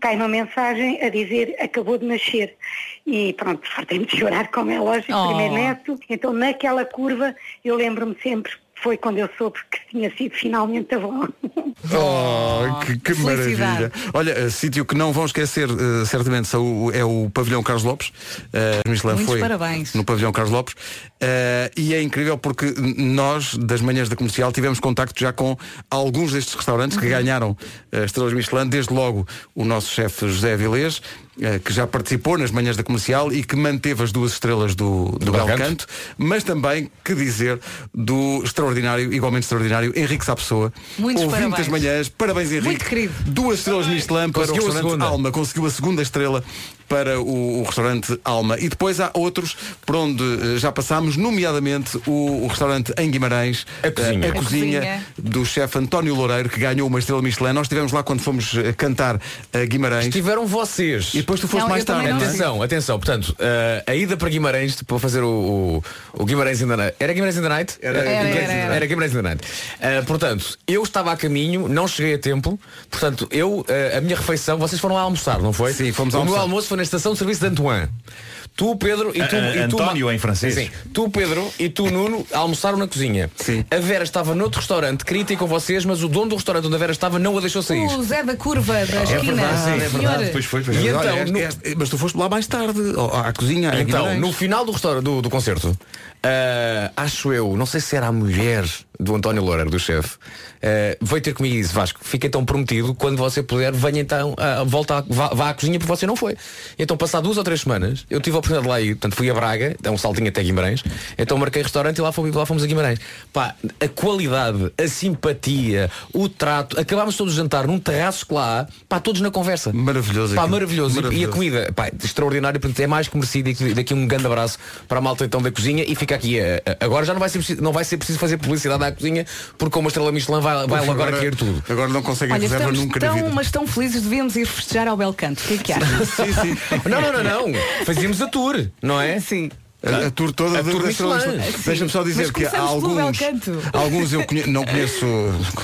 cai uma mensagem a dizer acabou de nascer. E pronto, fartei-me de chorar, como é lógico, Oh. primeiro neto. Então naquela curva eu lembro-me sempre, foi quando eu soube que tinha sido finalmente avó. Oh, que, que maravilha. Olha, eh, sítio que não vão esquecer, eh, certamente, é o pavilhão Carlos Lopes. Uh, Michelin Muitos foi parabéns. no pavilhão Carlos Lopes. Eh, e é incrível porque nós, das manhãs da comercial, tivemos contacto já com alguns destes restaurantes Uhum. que ganharam eh, estrelas Michelin, desde logo o nosso chefe José Avilés, eh, que já participou nas manhãs da comercial e que manteve as duas estrelas do, do, Bel Bel Canto. Mas também, que dizer, do extraordinário, igualmente extraordinário, Henrique Sapessoa. Muitos ouvinte parabéns. das manhãs, parabés Henrique. Muito querido. Duas estrelas Michelin para Conseguiu o a restaurante segunda. Alma, conseguiu a segunda estrela para o, o restaurante Alma. E depois há outros por onde eh, já passámos, nomeadamente o, o restaurante em Guimarães, A cozinha. eh, A a cozinha cozinha. do chefe António Loureiro, que ganhou uma estrela Michelin. Nós estivemos lá quando fomos eh, cantar a Guimarães. Estiveram vocês. E depois tu foste Não, mais tarde. Atenção, atenção, portanto, eh, a ida para Guimarães para fazer o, o, o Guimarães in the Night. Era Guimarães in the Night? Era Era, era, era. Era Guimarães in the Night. Eh, portanto, eu estava a caminho, não cheguei a tempo, portanto, eu, eh, a minha refeição, vocês foram lá almoçar, não foi? Sim, fomos O meu almoçar. almoço foi na estação de serviço de Antoine. Tu, Pedro, e tu, A- e tu António Ma- em francês. Sim, tu, Pedro, e tu, Nuno, almoçaram na cozinha. Sim. A Vera estava noutro restaurante, queria ter com vocês, mas o dono do restaurante onde a Vera estava não a deixou sair. O Zé da curva da esquina. É verdade, é Senhor. verdade. Pois foi, pois E foi. então, Olha, no- este- mas tu foste lá mais tarde, à cozinha, Então, no final do, restaurante, do, do concerto, ah, acho eu, não sei se era a mulher do António Loureiro, do chefe, ah, veio ter comigo e disse, Vasco, fiquei tão prometido, quando você puder, venha então, ah, volta à- vá, vá à cozinha porque você não foi. Então, passado duas ou três semanas, eu tive a oportunidade de lá ir, portanto fui a Braga, dá um saltinho até Guimarães, então marquei restaurante e lá fomos, lá fomos a Guimarães. Pá, a qualidade, a simpatia, o trato, acabámos todos de jantar num terraço que lá pá, todos na conversa. Maravilhoso Pá, aquilo. maravilhoso. E- E a Maravilhoso. comida, pá, extraordinário, portanto é mais que merecido e daqui um grande abraço para a malta então da cozinha e fica aqui. eh, eh, agora já não vai ser preciso, não vai ser preciso fazer publicidade à cozinha porque com uma estrela Michelin vai, vai Porque logo agora cair tudo. Agora não conseguem Olha, reserva estamos nunca na tão, vida. mas tão felizes, devíamos ir festejar ao Belcanto. O que é que achas? Sim, sim. Não, não, não, não. Fazíamos a tour, não é? Sim. A, a tour toda A da- tour. Deixa-me só dizer Mas que há alguns, alguns eu conhe- não conheço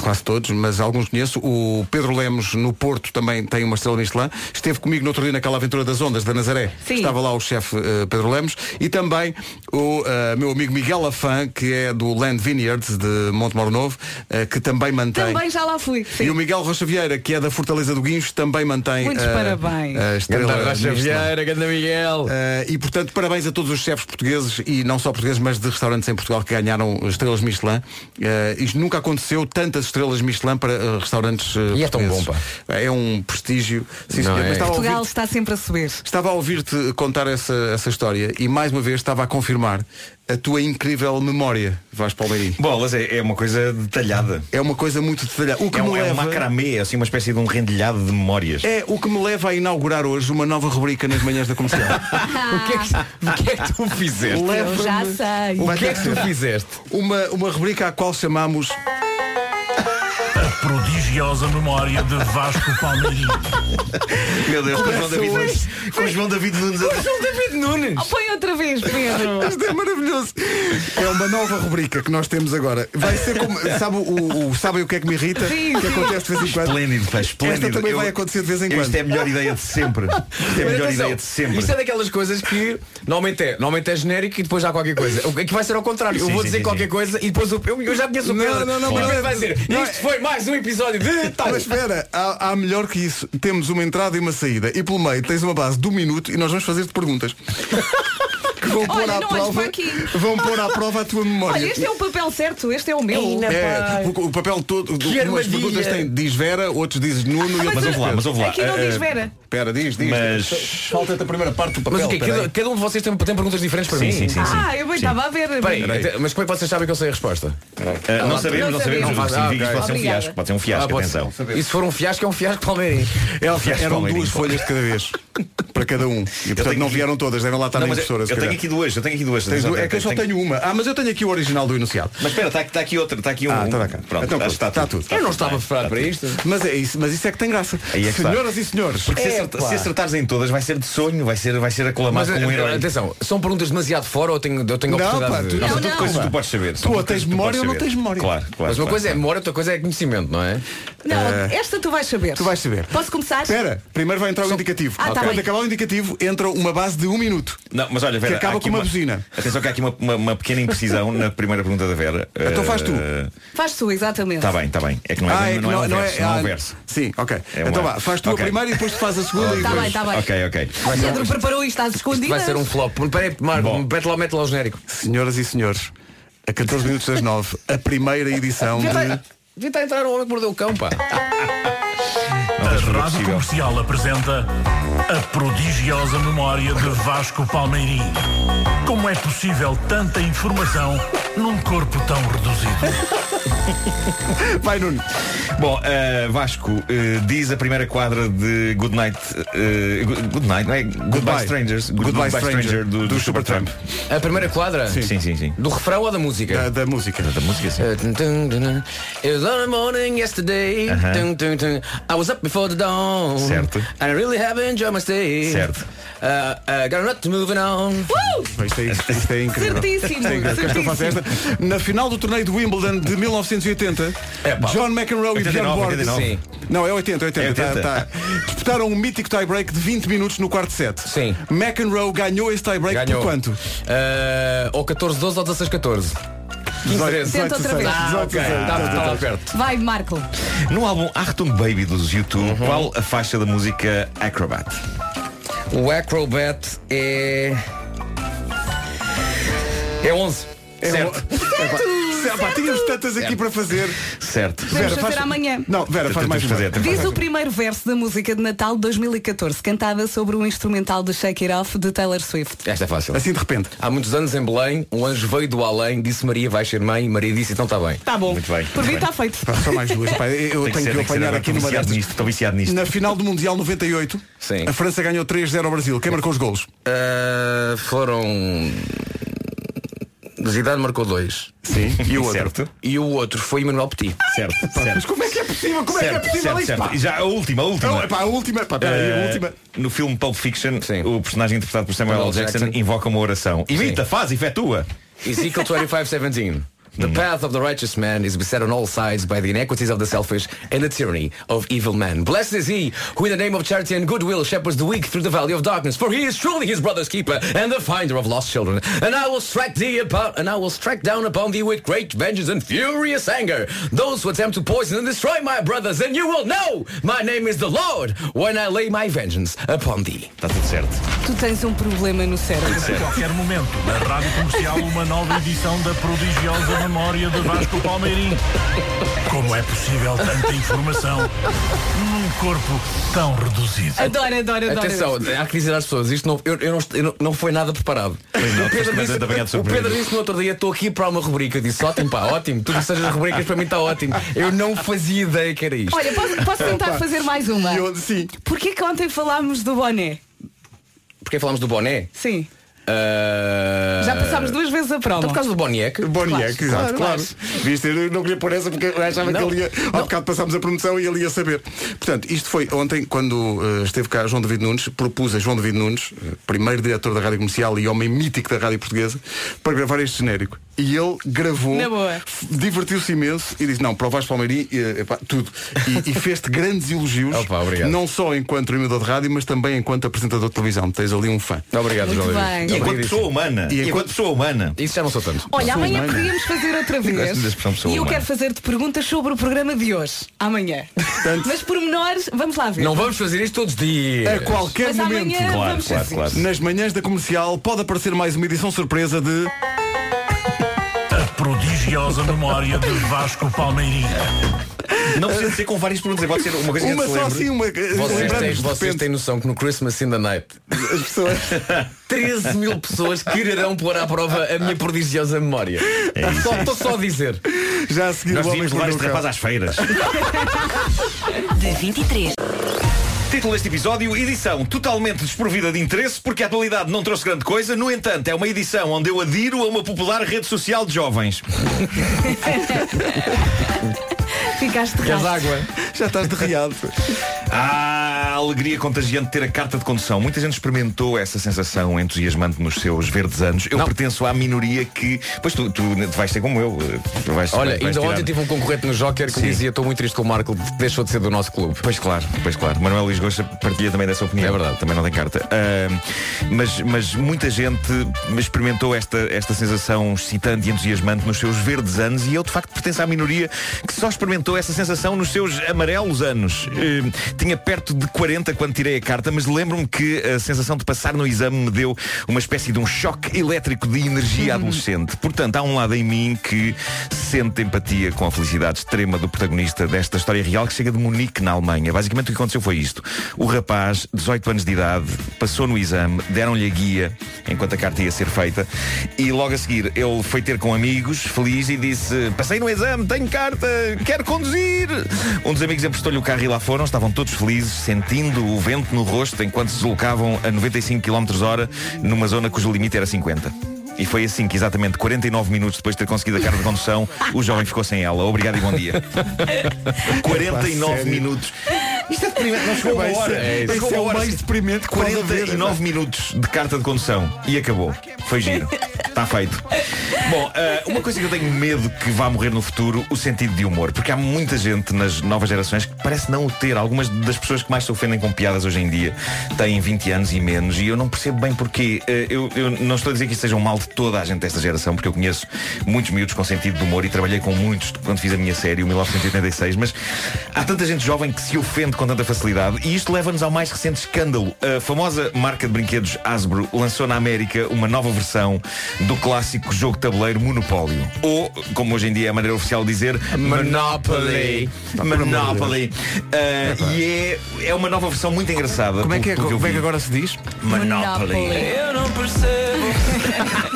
quase todos, mas alguns conheço. O Pedro Lemos no Porto também tem uma estrela Michelin. Esteve comigo no outro dia naquela aventura das ondas da Nazaré. Sim. Estava lá o chefe eh, Pedro Lemos e também o eh, meu amigo Miguel Afan, que é do Land Vineyards de Montemor Novo, eh, que também mantém. Também já lá fui. Sim. E o Miguel Rocha Vieira, que é da Fortaleza do Guincho, também mantém Muitos parabéns. a estrela Ganda Rocha Michelin. Vieira, Ganda Miguel. Uh, e portanto parabéns a todos os chefes portugueses e não só portugueses mas de restaurantes em Portugal que ganharam estrelas Michelin uh, isto nunca aconteceu tantas estrelas Michelin para uh, restaurantes uh, E é tão bom, é um prestígio sim, senhor. é? Mas estava a Portugal está sempre a subir. Estava a ouvir-te contar essa, essa história e mais uma vez estava a confirmar a tua incrível memória, Vasco Palmeirim. Bolas, é, é uma coisa detalhada. É uma coisa muito detalhada. O que É me um, é um leva... macramê, assim, uma espécie de um rendilhado de memórias. É o que me leva a inaugurar hoje uma nova rubrica nas manhãs da comercial. O que, é que, o que é que tu fizeste? Eu já sei. O que é que tu fizeste? uma, uma rubrica à qual chamamos prodigiosa memória de Vasco Palmeirinho. Meu Deus, com o João David Nunes. Com o João David Nunes. a- David Nunes. Oh, põe outra vez, Pedro. Isto é maravilhoso. É uma nova rubrica que nós temos agora. Vai ser como. Sabe o, o- sabem o que é que me irrita? Sim, que sim. acontece de vez em quando. Esplêndido, pá, esplêndido. Esta também Eu- vai acontecer de vez em eu- Isto quando. é a melhor ideia de sempre. Isto é a melhor atenção, ideia de sempre. Isto é daquelas coisas que normalmente é, normalmente é genérico e depois há qualquer coisa. O que vai ser ao contrário. eu Sim, vou sim, dizer sim, qualquer sim. coisa e depois o- eu, eu já conheço o Não, Pedro. não, não, o mas- Pedro vai dizer, não, isto foi mais um episódio de tal. Mas espera, há, há melhor que isso. Temos uma entrada e uma saída. E pelo meio tens uma base de um minuto e nós vamos fazer-te perguntas. Que vão pôr Olha, à não olhes prova. para aqui. Vão pôr à prova a tua memória. Olha, este é o papel certo, este é o meu. É, porque o papel todo, Que umas armadilha. perguntas tem diz Vera, outros diz Nuno e outros Mas diz ouve lá, mas ouve lá. Aqui não Eh, diz Vera. Espera, diz, diz. Mas- Falta-te a primeira parte do papel. Mas o quê? Cada, cada um de vocês tem, tem perguntas diferentes para Sim, mim? sim, sim, sim. Ah, eu bem estava a ver. Peraí, até- mas como é que vocês sabem que eu sei a resposta? Ah, não sabemos, Não não sabemos. sabemos. Não Ah, significa que ok. isto pode ser um fiasco. Pode ser um fiasco, Ah, pode atenção. ser. E se for um fiasco, é um fiasco palmeirense. É um fiasco Eram duas folhas de cada vez. para cada um. E portanto não aqui- vieram todas, devem lá estar Não, na eu, impressora. eu se tenho aqui duas, eu tenho aqui duas. É que eu só tenho uma. Ah, mas eu tenho aqui o original do enunciado. Mas espera, está, aqui outra, está aqui um. Ah, está cá. Pronto, Então, está, está, tudo. Eu não estava preparado para isto. Mas é isso, mas isso é que tem graça. É. Senhoras e senhores. Se, acerta- se acertares em todas vai ser de sonho, vai ser, vai ser aclamado Mas como um eh, herói. atenção, são perguntas demasiado fora ou tenho, eu tenho a Não, oportunidade pá, de. tu- Não, são tudo coisas que tu podes saber. Tu ou tens memória ou não tens memória. Claro, claro. Mas uma coisa é memória, outra coisa é conhecimento, não é? Não, esta tu vais saber. Tu vais saber. Posso começar? Espera, primeiro vai entrar o indicativo. Ah, tá Quando acabar o indicativo, entra uma base de um minuto. Não, mas olha, Vera, Que acaba há aqui com uma buzina. Atenção que há aqui uma, uma- uma pequena imprecisão na primeira pergunta da Vera. Então faz tu. Faz tu, exatamente. Está bem, está bem. É que não é, Ah, é não, é um não- é- não é ah, um verso. Sim, ok. É uma- Então vá, faz tu Ok. a primeira e depois tu fazes a segunda e Está depois... bem, está bem. Ok, ok. O Pedro preparou isto às Isto escondidas. vai ser um flop. Peraí, Marco, mete lá, mete lá o genérico. Senhoras e senhores, a 14 minutos das 9, a primeira edição de... Devia estar a entrar o homem que mordeu o cão, pá. Não A Rádio. Comercial apresenta a prodigiosa memória de Vasco Palmeirim. Como é possível tanta informação num corpo tão reduzido? Vai, Nuno. Bom, eh, Vasco, eh, diz a primeira quadra de Good Night. eh, Good Good Night, não é? Goodbye, Goodbye. Strangers. Good- Goodbye Goodbye, Stranger, Stranger do, do do Supertramp. A primeira quadra? Sim, sim, sim. Do refrão ou da música? Da, da música. Da música, sim. Uh. It was on the morning yesterday. Dun, dun. I was up before the dawn. Certo. And I really have enjoyed my stay. Certo. Uh, uh, got a lot to moving on. Isto é, isto é incrível. Certíssimo, é Na final do torneio de Wimbledon de 1980, pá. John McEnroe e 89, Bjorn Borg 89. Sim. Não, é 80, 80. É 80. tá- tá. Disputaram um mítico tie-break de 20 minutos no quarto set. Sim. McEnroe ganhou esse tie-break Ganhou. por quanto? Uh, ou 14-12 ou 16-14. 15-13. Tenta outra vez. Ah, ok. Está tá perto. Vai, Marco. No álbum Achtung Baby dos YouTube, qual a faixa da música Acrobat? O Acrobat é. É 11. Certo. Epá, pá, tínhamos tantas aqui para fazer. Certo. Podemos fazer amanhã. Não, Vera, faz mais fazer, Diz o primeiro verso da música de Natal de 2014, cantada sobre o instrumental de Shake It Off de Taylor Swift. Esta é fácil. Assim de repente. Há muitos anos em Belém, um anjo veio do além, disse Maria vai ser mãe, Maria disse então está bem. Tá bom. Muito bem, Por mim está feito. Só mais duas. Pá, eu Tem tenho ser, que tem apanhar ser, aqui numa destas. nisto, Estou viciado nisto. Na final do Mundial 98, Sim. a França ganhou 3-0 ao Brasil. Quem marcou os golos? Uh, foram. Zidane marcou dois. Sim. E o outro? Certo. E o outro foi Emmanuel Petit. Certo, Mas certo. como é que é possível? Como é que é Certo, possível certo, isto? certo. pá? E já a última, a última. Não, pá, a última. Pá, peraí, a Eh, última. No filme Pulp Fiction, Sim. o personagem interpretado por Samuel L. Jackson, Jackson. invoca uma oração. Imita, faz, efetua. Ezekiel 25:17. The path of the righteous man is beset on all sides by the inequities of the selfish and the tyranny of evil men. Blessed is he who, in the name of charity and goodwill, shepherds the weak through the valley of darkness. For he is truly his brother's keeper and the finder of lost children. And I will strike thee upon, and I will strike down upon thee with great vengeance and furious anger those who attempt to poison and destroy my brothers. And you will know my name is the Lord when I lay my vengeance upon thee. Está tudo certo. Tu tens um problema no cérebro. A qualquer momento, na Rádio Comercial, uma nova edição da prodigiosa memória de Vasco Palmeirim. Como é possível tanta informação num corpo tão reduzido? Adoro, adoro, adoro. Atenção, há que dizer às pessoas, isto não, eu, eu não, eu não, não foi nada preparado. não, o, Pedro disse, o. Pedro no outro dia, estou aqui para uma rubrica. Eu disse, ótimo, pá, ótimo. Tu disseste as rubricas para mim está ótimo. Eu não fazia ideia que era isto. Olha, posso, posso tentar fazer mais uma? Eu, sim. Porquê que ontem falámos do boné? Porque falámos do boné? Sim. Ah, Já passámos duas vezes a promo. Então por causa do Boniek? Boniek, exato, claro. Viste, eu não queria pôr essa porque eu achava Não. que ele ia. Há bocado passámos a promoção e ele ia saber. Portanto, isto foi ontem, quando eh, esteve cá João David Nunes, propus a João David Nunes, eh, primeiro diretor da Rádio Comercial e homem mítico da Rádio Portuguesa, para gravar este genérico. E ele gravou, divertiu-se imenso e disse, não, para o Vasco Palmeirim, eh, epá, tudo. E, e fez-te grandes elogios, Opa, obrigado. não só enquanto animador de rádio, mas também enquanto apresentador de televisão. Tens ali um fã. Obrigado, Muito João bem. E enquanto pessoa humana. E enquanto- pessoa humana. Isso já não sou tanto. Olha, amanhã humana. podíamos fazer outra vez. E eu humana. quero fazer-te perguntas sobre o programa de hoje. Amanhã. Mas pormenores, vamos lá ver. Não vamos fazer isto todos os dias. A qualquer Mas momento. amanhã Claro, vamos claro, claro. Nas manhãs da comercial pode aparecer mais uma edição surpresa de. A prodigiosa memória de Vasco Palmeirim. Não precisa ser com várias perguntas, pode ser uma coisa que Uma a gente só assim, uma. Vocês, têm, de vocês têm noção que no Christmas in the Night as pessoas. 13 mil pessoas quererão pôr à prova a minha prodigiosa memória. só, estou só a dizer. Já a seguir Nós devíamos que levar este rapaz às feiras. De 23. Título deste episódio, edição totalmente desprovida de interesse, porque a atualidade não trouxe grande coisa. No entanto, é uma edição onde eu adiro a uma popular rede social de jovens. Ficaste Queres água? Já estás derriado. Ah, alegria contagiante de ter a carta de condução. Muita gente experimentou essa sensação entusiasmante nos seus verdes anos. Eu pertenço à minoria que. Pois tu, tu vais ser como eu. eh, Vais, Olha, vais ainda tirar- ontem tive um concorrente no Joker que Sim. dizia estou muito triste com o Marco, deixou de ser do nosso clube. Pois claro, pois claro. Manuel Luís Gosta partilha também dessa opinião. É verdade. Também não tem carta. Ah, mas, mas muita gente experimentou esta, esta sensação excitante e entusiasmante nos seus verdes anos e eu de facto pertenço à minoria que só experimentou essa sensação nos seus amarelos anos. Eh, tinha perto de 40 quando tirei a carta, mas lembro-me que a sensação de passar no exame me deu uma espécie de um choque elétrico de energia adolescente. Portanto, há um lado em mim que sente empatia com a felicidade extrema do protagonista desta história real que chega de Munique, na Alemanha. Basicamente o que aconteceu foi isto. O rapaz, 18 anos de idade, passou no exame, deram-lhe a guia enquanto a carta ia ser feita e logo a seguir ele foi ter com amigos, feliz, e disse passei no exame, tenho carta, quero conduzir. Um dos amigos emprestou-lhe o carro e lá foram, estavam todos felizes, sentindo o vento no rosto enquanto se deslocavam a 95 km hora numa zona cujo limite era 50. E foi assim que exatamente 49 minutos depois de ter conseguido a carta de condução, o jovem ficou sem ela. Obrigado e bom dia. 49 minutos. Isto é deprimente, não chegou a hora. é- chegou é o mais deprimente que pode haver. 49 minutos de carta de condução e acabou. Foi giro. Está feito. Bom, ah, uma coisa que eu tenho medo que vá morrer no futuro, o sentido de humor. Porque há muita gente nas novas gerações que parece não o ter. Algumas das pessoas que mais se ofendem com piadas hoje em dia têm 20 anos e menos e eu não percebo bem porquê. Ah, eu, eu não estou a dizer que isto seja um mal de toda a gente desta geração, porque eu conheço muitos miúdos com sentido de humor e trabalhei com muitos quando fiz a minha série, o 1986, mas há tanta gente jovem que se ofende com tanta facilidade e isto leva-nos ao mais recente escândalo. A famosa marca de brinquedos Hasbro lançou na América uma nova versão do clássico jogo de tabuleiro Monopólio. Ou, como hoje em dia é a maneira oficial de dizer, Monopoly. Monopoly. Ah, e é, é uma nova versão muito engraçada. Como é que, é, como é que agora se diz? Monopoly. Eu não percebo.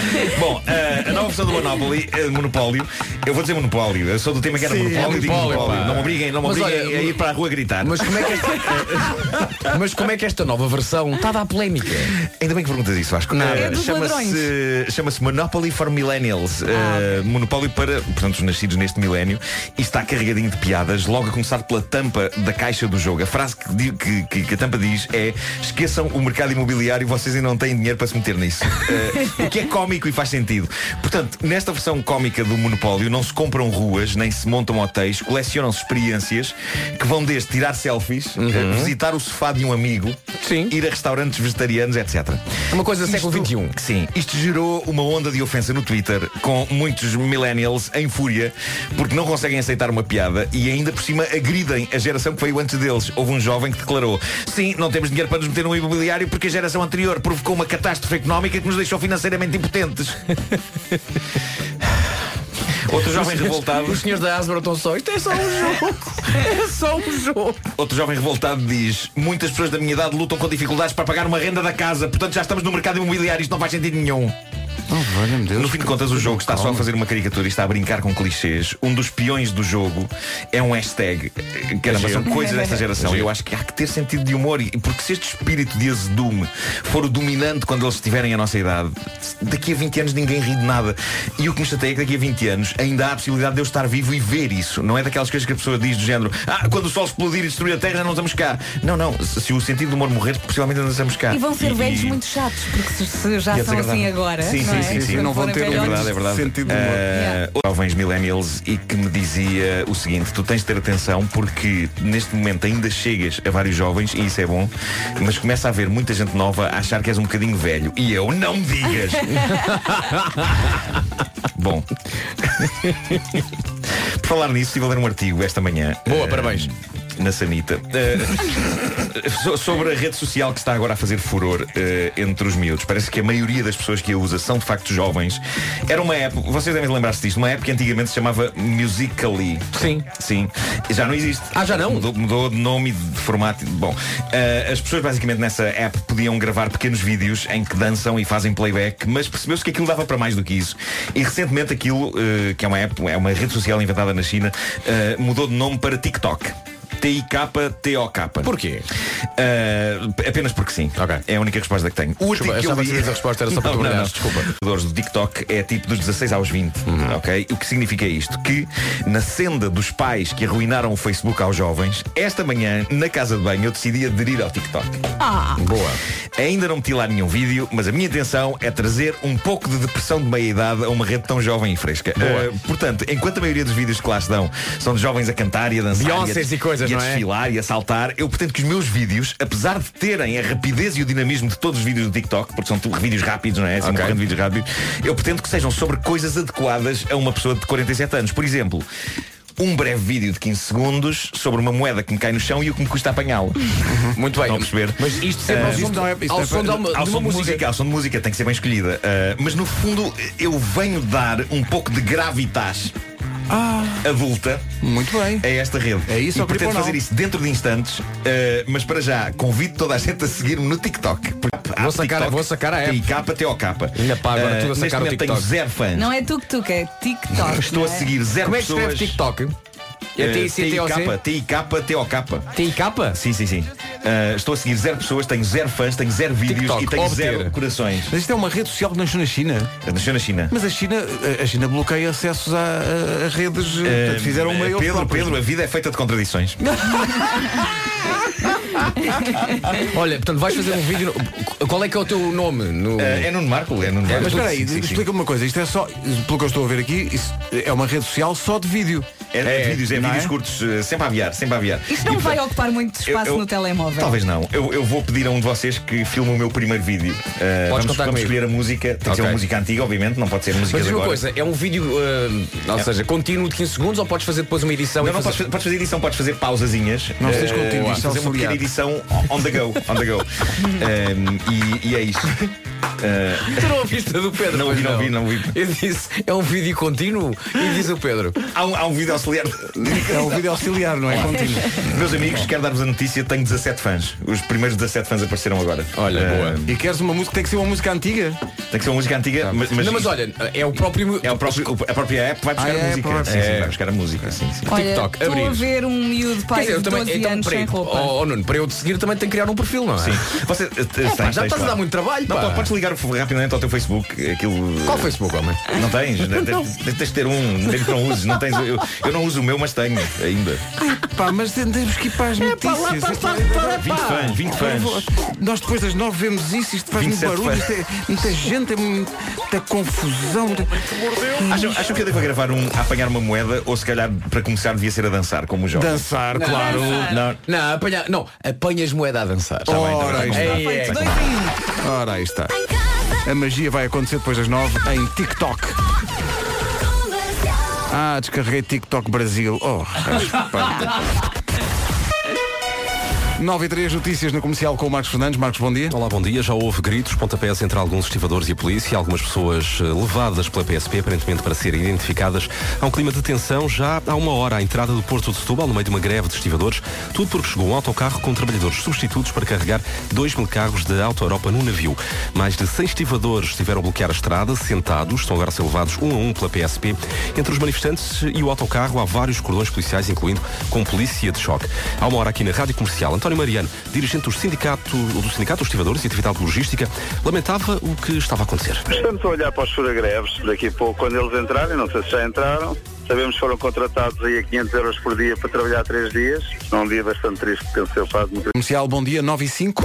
Bom, eh, a nova versão do Monopoly, eh, Monopólio, eu vou dizer Monopólio, eu sou do tema que era Sim, Monopólio, é digo monopólio, Monopólio. Não me obriguem, não me Mas obriguem olha, a ir para a rua gritar. Mas como é que esta, mas como é que esta nova versão está a dar polémica? Ainda bem que perguntas isso, Vasco. Nada. Eh, É chama-se, chama-se Monopoly for Millennials. Eh, Monopólio para, portanto, os nascidos neste milénio. E está carregadinho de piadas, logo a começar pela tampa da caixa do jogo. A frase que, que- que- que a tampa diz é esqueçam o mercado imobiliário, vocês ainda não têm dinheiro para se meter nisso. Eh, o que é cómico e faz sentido. Portanto, nesta versão cómica do Monopólio não se compram ruas, nem se montam hotéis, colecionam-se experiências que vão desde tirar selfies, eh, visitar o sofá de um amigo, ir a restaurantes vegetarianos, etc. Uma coisa do século XXI. Sim, isto gerou uma onda de ofensa no Twitter com muitos millennials em fúria porque não conseguem aceitar uma piada e ainda por cima agridem a geração que veio antes deles. Houve um jovem que declarou Sim, não temos dinheiro para nos meter no imobiliário porque a geração anterior provocou uma catástrofe económica que nos deixou financeiramente impotentes. Outro jovem revoltado. Os senhores da Asbro estão só. Isto é só um jogo. É só um jogo. Outro jovem revoltado diz Muitas pessoas da minha idade lutam com dificuldades para pagar uma renda da casa Portanto já estamos no mercado imobiliário Isto não faz sentido nenhum No fim de contas o jogo está só a fazer uma caricatura E está a brincar com clichês. Um dos peões do jogo é um hashtag Caramba, são coisas desta geração. E eu acho que há que ter sentido de humor E porque se este espírito de azedume For o dominante quando eles estiverem a nossa idade Daqui a 20 anos ninguém ri de nada. E o que me chateia é que daqui a 20 anos Ainda há a possibilidade de eu estar vivo e ver isso. Não é daquelas coisas que a pessoa diz do género Ah, quando o sol explodir e destruir a terra já não estamos cá. Não, não, se o sentido do humor morrer Possivelmente ainda estamos cá. E vão ser E- velhos e- muito chatos, porque se, se já são assim agora. Sim, não sim, é? sim, sim. Quando Não vão ter um É verdade, é verdade. Sentido de humor. Eh, Jovens millennials e que me dizia o seguinte, tu tens de ter atenção porque neste momento ainda chegas a vários jovens e isso é bom, mas começa a haver muita gente nova a achar que és um bocadinho velho. E eu, não me digas! bom. Por falar nisso, estive a ler um artigo esta manhã. Boa, eh, parabéns. Na Sanita. So- sobre a rede social que está agora a fazer furor eh, entre os miúdos. Parece que a maioria das pessoas que a usa são de facto jovens. Era uma app, vocês devem lembrar-se disto, uma app que antigamente se chamava Musically. Sim. Sim. Já não existe. Ah, já não? Mudou, mudou de nome e de formato. Bom, eh, as pessoas basicamente nessa app podiam gravar pequenos vídeos em que dançam e fazem playback, mas percebeu-se que aquilo dava para mais do que isso. E recentemente aquilo, que é uma app, é uma rede social inventada na China, mudou de nome para TikTok. T-I-K-T-O-K. Porquê? Uh, apenas porque sim. É a única resposta que tenho. O Desculpa, artigo que eu li- a resposta, era só para Não, não, desculpa. Os do TikTok é tipo dos 16 aos 20, Uhum. ok? O que significa isto? Que na senda dos pais que arruinaram o Facebook aos jovens, esta manhã, na casa de banho, eu decidi aderir ao TikTok. Ah. Boa. Ainda não meti lá nenhum vídeo, mas a minha intenção é trazer um pouco de depressão de meia-idade a uma rede tão jovem e fresca. Uh, portanto, enquanto a maioria dos vídeos que lá se dão são de jovens a cantar e a dançar Beyoncés e a, e coisas, e a não é? desfilar e a saltar, eu pretendo que os meus vídeos, apesar de terem a rapidez e o dinamismo de todos os vídeos do TikTok, porque são vídeos rápidos, não é? Assim, Ok. uma corrente de vídeos rápidos, eu pretendo que sejam sobre coisas adequadas a uma pessoa de 47 anos. Por exemplo, um breve vídeo de 15 segundos sobre uma moeda que me cai no chão e o que me custa apanhá-lo. Muito bem. Estão a perceber? Mas isto sempre ao som, isto não é- isto ao é som de uma, ao de som uma de música. música, ao som de música tem que ser bem escolhida. Uh, mas no fundo eu venho dar um pouco de gravitas adulta Muito bem. a esta rede. É isso e ao pretendo fazer isso dentro de instantes, uh, mas para já convido toda a gente a seguir-me no TikTok. Vou sacar- vou sacar a app. TIK, TOK. Ainda pá, agora Uh, tudo a Neste sacar o momento tenho TikTok. zero fãs. Não é tuk-tuk, é TikTok. Estou a é? seguir zero Como é que pessoas. escreve TikTok? É Uh, T-I-C-T-O-C? TIK, TOK. T-I-K? Sim, sim, sim. Uh, estou a seguir zero pessoas, tenho zero fãs, tenho zero vídeos TikTok, e tenho obter. zero corações. Mas isto é uma rede social que nasceu na China. Nasceu na China. Mas a China, a China bloqueia acessos a, a- redes. Uh, portanto, fizeram uma Pedro. Pedro, a vida é feita de contradições. Olha, portanto, vais fazer um vídeo. no- Qual é que é o teu nome? No... Uh, é Nuno Marco? É Nuno Marco. Mas espera aí, Sim, sim, sim. explica-me uma coisa. Isto é só, pelo que eu estou a ver aqui, isso é uma rede social só de vídeo. É, é vídeos, é não vídeos é? curtos, uh, sempre a aviar, sempre a aviar. Isto não E, vai portanto, ocupar muito espaço eu- eu- no telemóvel. Talvez não. Eu, eu vou pedir a um de vocês que filme o meu primeiro vídeo. Uh, vamos contar vamos comigo. escolher a música. Tem que ser Ok. uma música antiga, obviamente, não pode ser música Mas de diz uma agora. coisa, é um vídeo, uh, ou seja, contínuo de 15 segundos ou podes fazer depois uma edição Não, e não, fazer... podes, fazer- podes fazer edição, podes fazer pausazinhas. Não sejas Eh, contínuo, isso é fazer uma auxiliar. pequena edição on the go. On the go. Um, e, e é isto. Eh, Tu não ouviste do Pedro? Não ouvi, não ouvi, não ouvi. Eu disse, é um vídeo contínuo e diz o Pedro. há, um, há um vídeo auxiliar. É um vídeo auxiliar, não é? Contínuo. Meus amigos, quero dar-vos a notícia, tenho 17 fãs. Os primeiros 17 fãs apareceram agora. Olha, Eh, boa. E queres uma música, tem que ser uma música antiga. Tem que ser uma música antiga, mas, mas não, mas olha, é o próprio. é o próprio, a própria app vai buscar Ah, a é, música. a própria- Sim, sim, É. vai buscar a música. Sim, sim. Olha, TikTok, estou a abrir. ver um miúdo pai dizer, eu de também, 12 então, anos peraí, sem roupa. oh, oh, Nuno, para eu te seguir também tenho que criar um perfil, não é? Sim. Você, eh, pá, tens, já tens, estás a dar muito trabalho, Não, pá. pode- podes ligar rapidamente ao teu Facebook. Aquilo... Qual Facebook, homem? Não tens? tens, de ter um, mesmo que não uses. Não tens, eu, eu não uso o meu, mas tenho ainda. Pá, mas temos que ir para as notícias. É- 20 fãs, 20 fãs. Nós depois das nove vemos isso, isto faz muito 27 barulho, isto é muita gente, é muita confusão. Acham, acham que eu devo gravar um a apanhar uma moeda ou se calhar para começar devia ser a dançar, como o João? Dançar, claro. Não, Não, apanha, não, apanhas moeda a dançar. Tá bem, tá Ora, bem, tá bem. Ora, aí está. A magia vai acontecer depois das nove em TikTok. Ah, descarreguei TikTok Brasil. Oh. 9 e 3 notícias no comercial com o Marcos Fernandes. Marcos, bom dia. Olá, bom dia. Já houve gritos, pontapés entre alguns estivadores e a polícia, algumas pessoas eh, levadas pela PSP, aparentemente para serem identificadas. Há um clima de tensão já há uma hora à entrada do Porto de Setúbal, no meio de uma greve de estivadores, tudo porque chegou um autocarro com trabalhadores substitutos para carregar 2 mil carros da Auto Europa no navio. Mais de 100 estivadores estiveram a bloquear a estrada, sentados, estão agora a ser levados um a um pela PSP. Entre os manifestantes e o autocarro há vários cordões policiais, incluindo com polícia de choque. Há uma hora aqui na Rádio Comercial, António Mariano, dirigente do sindicato, do sindicato dos Estivadores e Atividade Logística, lamentava o que estava a acontecer. Estamos a olhar para os furagreves daqui a pouco, quando eles entrarem, não sei se já entraram. Sabemos que foram contratados aí a 500 euros por dia para trabalhar três dias. É um dia bastante triste, penso eu, para a democracia. Comercial, bom dia, 9 e 5.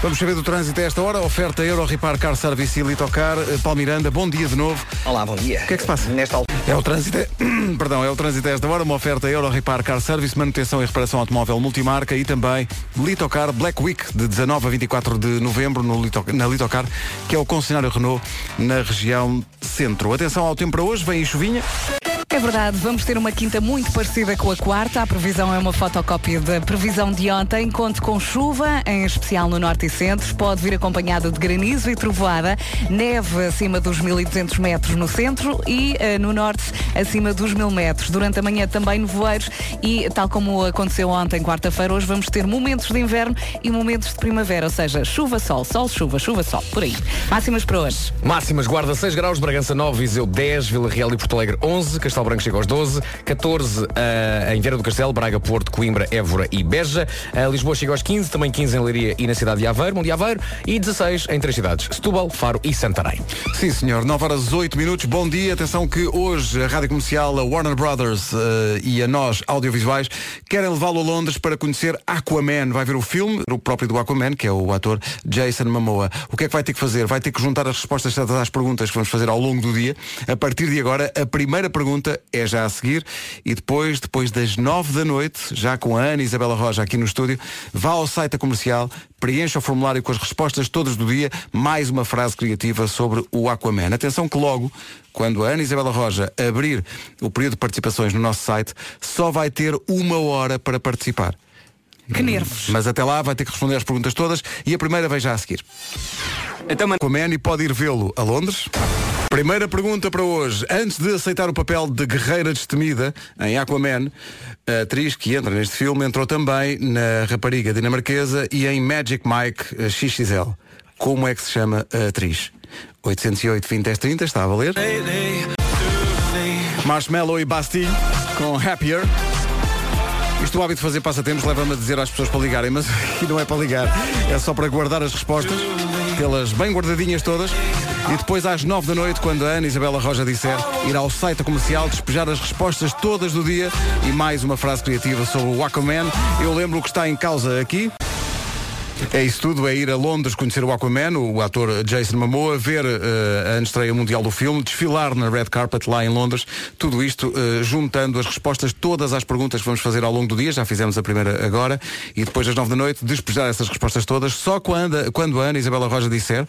Vamos saber do trânsito a esta hora. Oferta Euro Repar Car Service e Litocar. Eh, Paulo Miranda, bom dia de novo. Olá, bom dia. O que é que se passa? Nesta altura. É o trânsito, é- perdão, é o trânsito a esta hora, uma oferta Euro Repar Car Service, manutenção e reparação automóvel multimarca e também Litocar Black Week de 19 a 24 de novembro no Lito- na Litocar, que é o concessionário Renault na região centro. Atenção ao tempo para hoje, vem chuvinha. É verdade, vamos ter uma quinta muito parecida com a quarta. A previsão é uma fotocópia da previsão de ontem. Conte com chuva, em especial no norte e centro. Pode vir acompanada de granizo e trovoada. Neve acima dos 1200 metros no centro e eh, no norte acima dos 1000 metros. Durante a manhã também nevoeiros e, tal como aconteceu ontem, quarta-feira, hoje vamos ter momentos de inverno e momentos de primavera. Ou seja, chuva, sol, sol, chuva, chuva, sol. Por aí. Máximas para hoje. Máximas Guarda 6 graus, Bragança 9, Viseu 10, Vila Real e Porto Alegre 11, Castelo Branco chega aos 12, 14 eh, em Vieira do Castelo, Braga, Porto, Coimbra, Évora e Beja, Eh, Lisboa chega aos 15, também 15 em Leiria e na cidade de Aveiro, Mundo de Aveiro, e 16 em três cidades, Setúbal, Faro e Santarém. Sim, senhor. 9 horas 8 minutos. Bom dia. Atenção que hoje a Rádio Comercial, a Warner Brothers eh, e a nós, audiovisuais, querem levá-lo a Londres para conhecer Aquaman. Vai ver o filme, o próprio do Aquaman, que é o ator Jason Momoa. O que é que vai ter que fazer? Vai ter que juntar as respostas às perguntas que vamos fazer ao longo do dia. A partir de agora, a primeira pergunta é já a seguir e depois, depois das 9 da noite, já com a Ana Isabela Roja aqui no estúdio, vá ao site da comercial, preencha o formulário com as respostas todas do dia, mais uma frase criativa sobre o Aquaman. Atenção que logo, quando a Ana Isabela Roja abrir o período de participações no nosso site, só vai ter uma hora para participar. Que nervos. Mas até lá vai ter que responder às perguntas todas e a primeira vem já a seguir. Então, Aquaman e pode ir vê-lo a Londres. Primeira pergunta para hoje. Antes de aceitar o papel de guerreira destemida em Aquaman, a atriz que entra neste filme entrou também na Rapariga Dinamarquesa e em Magic Mike XXL. Como é que se chama a atriz? 808 20 10 30, está a valer? Marshmallow e Bastille com Happier. Isto o hábito de fazer passatempos leva-me a dizer às pessoas para ligarem, mas aqui não é para ligar, é só para guardar as respostas, tê-las bem guardadinhas todas, e depois às nove da noite, quando a Ana Isabela Roja disser, ir ao site comercial, despejar as respostas todas do dia e mais uma frase criativa sobre o Aquaman. Eu lembro o que está em causa aqui. É isso tudo, é ir a Londres conhecer o Aquaman, o ator Jason Momoa, ver eh, a estreia mundial do filme, desfilar na red carpet lá em Londres, tudo isto eh, juntando as respostas todas às perguntas que vamos fazer ao longo do dia, já fizemos a primeira agora, e depois às nove da noite despejar essas respostas todas, só quando, quando a Ana Isabela Roja disser,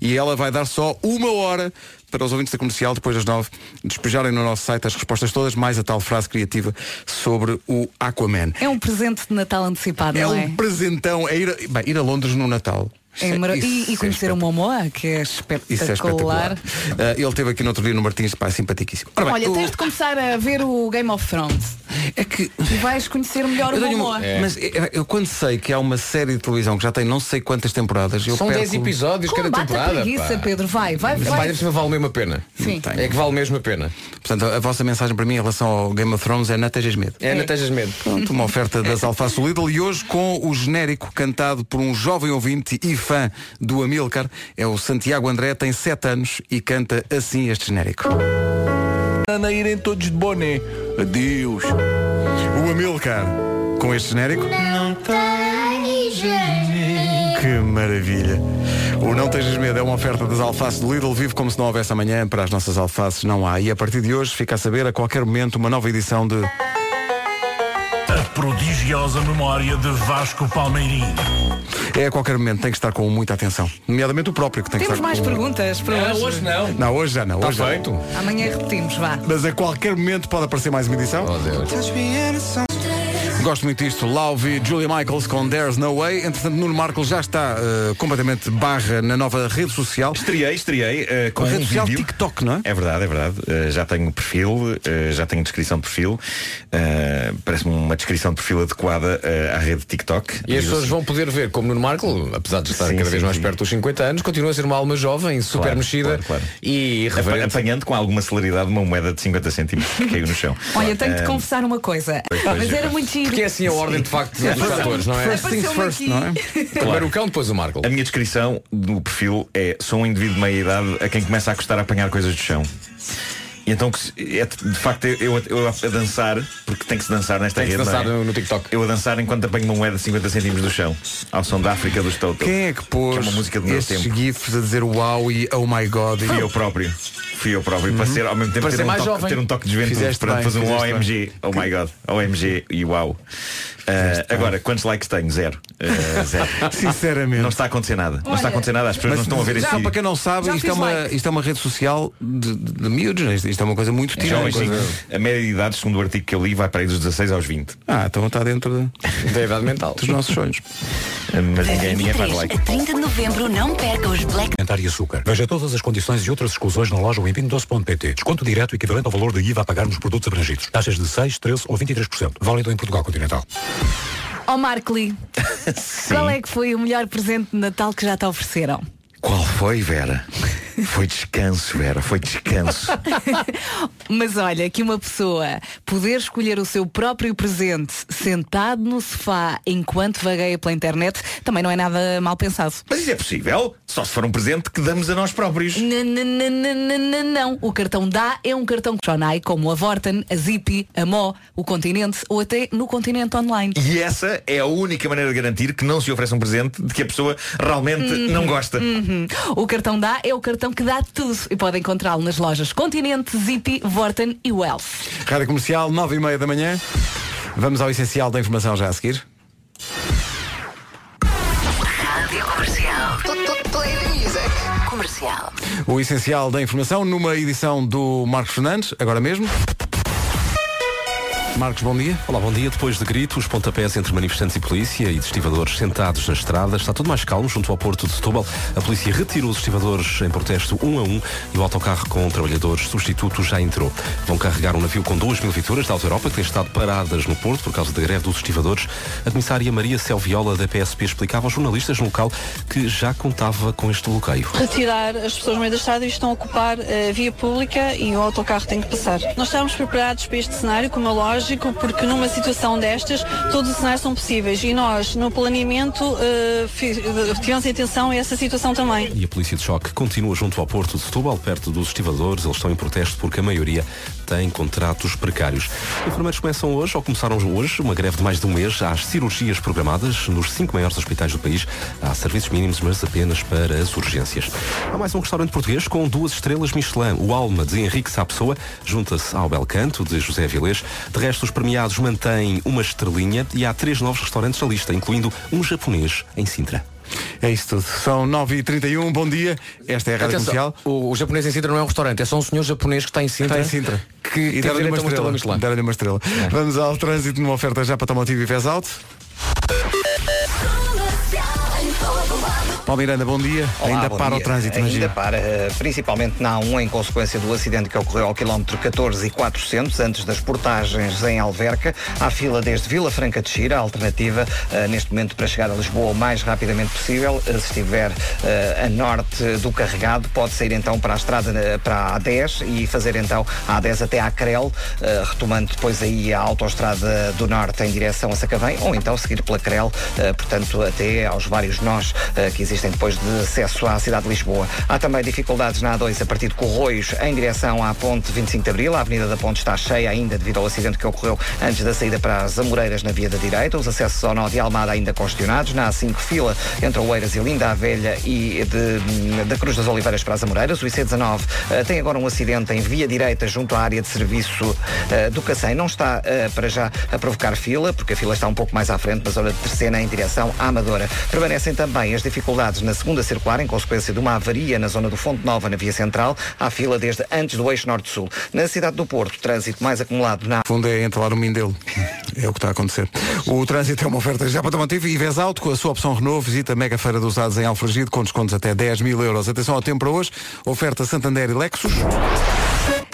e ela vai dar só uma hora para os ouvintes da comercial, depois das nove, despejarem no nosso site as respostas todas, mais a tal frase criativa sobre o Aquaman. É um presente de Natal antecipado, É não é? um presentão, é ir a, bem, ir a Londres no Natal. É isso e, e conhecer o Momoa, que é Isso é espetacular. espetacular. Ah, ele esteve aqui no outro dia no Martins, pá, simpaticíssimo. Ora bem, Olha, o- tens de começar a ver o Game of Thrones. É que. E vais conhecer melhor eu o Momoa. Mas eu, eu quando sei que há uma série de televisão que já tem não sei quantas temporadas, eu São perco... 10 episódios cada Combate a temporada. preguiça, pá. Pedro. Vai, vai, Mas vai. vai, cima vale mesmo a pena. Sim. É que vale mesmo a pena. Portanto, a, a vossa mensagem para mim em relação ao Game of Thrones é não tejas medo. É, não tejas medo. Pronto, uma oferta das Alface Lidl e hoje com o genérico cantado por um jovem ouvinte e fã do Amilcar, é o Santiago André, tem 7 anos e canta assim este genérico. Ana irem todos de boné. Adeus. O Amilcar, com este genérico. Não Que maravilha. O Não Tejas Medo é uma oferta das alfaces do Lidl. Vive como se não houvesse amanhã. Para as nossas alfaces não há. E a partir de hoje fica a saber a qualquer momento uma nova edição de... Prodigiosa memória de Vasco Palmeirim. É a qualquer momento, tem que estar com muita atenção. Nomeadamente o próprio que tem Temos que mais estar com... perguntas para hoje. não. Não, hoje já não. Está hoje já não. feito. Amanhã repetimos, vá. Mas a qualquer momento pode aparecer mais uma edição. Oh, Deus. Gosto muito disto. Lauve e Julia Michaels com There's No Way. Entretanto, Nuno Marco já está eh, completamente barra na nova rede social. Estreiei, estreiei eh, com A um rede social vídeo. TikTok, não é? É verdade, é verdade. Eh, já tenho perfil, já tenho descrição de perfil. Parece-me uma descrição de perfil adequada à rede TikTok. E as pessoas assim- vão poder ver como Nuno Marco, apesar de estar Sim, cada sim, vez mais sim. perto dos 50 anos, continua a ser uma alma jovem, super Claro, mexida claro, claro. e reverente. Apanhando com alguma celeridade uma moeda de 50 cêntimos que caiu no chão. Olha, tenho de confessar uma coisa. pois, pois, Mas era muito giro. Porque é assim a ordem de facto dos fatores, não é? First things first, não é? Primeiro o cão, depois o Marco. A minha descrição do perfil é sou um indivíduo de meia idade a quem começa a custar a apanhar coisas do chão. E então é, de facto eu, eu a dançar, porque tem que se dançar nesta Tem que se rede. dançar não é? no, TikTok. Eu a dançar enquanto apanho uma moeda de 50 centímetros do chão, ao som da África dos Toto. Quem é que pôs Que é uma música do meu tempo. gifs a dizer uau e oh my god? Fui eu próprio. Fui eu próprio. Para ser ao mesmo tempo Para ter ser um, mais toque, jovem. ter um toque de juventude. Fizeste para bem, fazer um OMG. Oh my god. OMG e uau. Ah, agora, quantos likes tenho? Zero. Ah, zero. Sinceramente. Não está a acontecer nada. Não está a Olha, acontecer nada. As pessoas não estão a ver Só para quem não sabe, isto é, uma, like. isto é uma rede social de, de, de miúdos, né? isto é uma coisa muito típica. Jovens, sim. A média de idade, segundo o artigo que eu li, vai para aí dos 16 aos 20. Ah, então está dentro da idade mental dos nossos sonhos. Mas De ninguém, ninguém faz 23 like. a 30 de novembro não perca os Black Alimentar e açúcar. Veja todas as condições e outras exclusões na loja wimpindoce.pt. Desconto direto equivalente ao valor da IVA a pagar nos produtos abrangidos. Taxas de 6, 13 ou 23%. Válido em Portugal Continental. Ó Marco Lee, qual é que foi o melhor presente de Natal que já te ofereceram? Qual foi, Vera? Foi descanso, Vera, foi descanso. Mas olha, que uma pessoa poder escolher o seu próprio presente sentado no sofá enquanto vagueia pela internet também não é nada mal pensado. Mas isso é possível? Só se for um presente que damos a nós próprios. N- n- n- n- n- Não, o cartão dá é um cartão Sonai como a Vorten, a Zippy, a Mo, o Continente ou até no Continente Online. E essa é a única maneira de garantir que não se oferece um presente de que a pessoa realmente não gosta. Uhum. O cartão dá é o cartão que dá tudo e pode encontrá-lo nas lojas Continente, Zippy, Vorten e Wells. Rádio Comercial, 9 e meia da manhã. Vamos ao essencial da informação já a seguir. Rádio Comercial. Comercial. O essencial da informação numa edição do Marcos Fernandes, agora mesmo. Marcos, bom dia. Olá, bom dia. Depois de gritos, pontapés entre manifestantes e polícia e de estivadores sentados na estrada, está tudo mais calmo junto ao porto de Setúbal. A polícia retirou os estivadores em protesto um a um e o autocarro com trabalhadores substitutos já entrou. Vão carregar um navio com duas mil viaturas da Auto Europa que têm estado paradas no porto por causa da greve dos estivadores. A comissária Maria Selviola da PSP explicava aos jornalistas no local que já contava com este bloqueio. retirar as pessoas no meio da estrada e estão a ocupar a via pública e o autocarro tem que passar. Nós estamos preparados para este cenário, como é lógico, porque numa situação destas todos os cenários são possíveis e nós no planeamento fi- tivemos atenção a essa situação também. E a polícia de choque continua junto ao porto de Setúbal, perto dos estivadores. Eles estão em protesto porque a maioria tem contratos precários. Enfermeiros começam hoje, ou começaram hoje, uma greve de mais de um mês. As cirurgias programadas nos cinco maiores hospitais do país. Há serviços mínimos, mas apenas para as urgências. Há mais um restaurante português com duas estrelas Michelin. O Alma, de Henrique Sapessoa, junta-se ao Belcanto, de José Vilês. De resto, os premiados mantêm uma estrelinha e há três novos restaurantes na lista, incluindo um japonês em Sintra. É isso tudo. São 9h31, bom dia. Esta é a Rádio Atenção, Comercial. o, o japonês em Sintra não é um restaurante, é só um senhor japonês que está em Sintra. Está em Sintra. Que E deram-lhe uma uma estrela. Deram-lhe uma estrela. Vamos ao trânsito numa oferta já para Tomotivo e Fez Alto. Paulo Miranda, bom dia. Olá, Ainda bom para dia. o trânsito, Ainda imagina. para, eh, principalmente na A1, em consequência do acidente que ocorreu ao quilómetro 14 e 400, antes das portagens em Alverca. Há fila desde Vila Franca de Xira, a alternativa eh, neste momento para chegar a Lisboa o mais rapidamente possível. Eh, se estiver a norte do carregado, pode sair então para a estrada, para a A10 e fazer então a A10 até à Crel, retomando depois aí a autoestrada do norte em direção a Sacavém, ou então seguir pela Crel, portanto até aos vários nós que existem depois de acesso à cidade de Lisboa. Há também dificuldades na A2 a partir de Corroios em direção à ponte 25 de Abril. A Avenida da Ponte está cheia ainda devido ao acidente que ocorreu antes da saída para as Amoreiras na via da direita. Os acessos ao nó de Almada ainda congestionados. Na A5 fila entre Oeiras e Linda a Velha e de, da Cruz das Oliveiras para as Amoreiras. O IC19 eh, tem agora um acidente em via direita junto à área de serviço eh, do Cacém. Não está eh, para já a provocar fila, porque a fila está um pouco mais à frente, na zona de Terceira em direção à Amadora. Permanecem também as dificuldades na segunda circular, em consequência de uma avaria na zona do Fonte Nova, na via central. Há fila desde antes do eixo norte-sul. Na cidade do Porto, trânsito mais acumulado na fundo é entrar no Mindelo. É o que está a acontecer. O trânsito é uma oferta já para Tomotivo e Vez Alto, com a sua opção Renault, visita a Mega Feira dos Usados em Alfragide, com descontos até 10 mil euros. Atenção ao tempo para hoje. Oferta Santander e Lexus.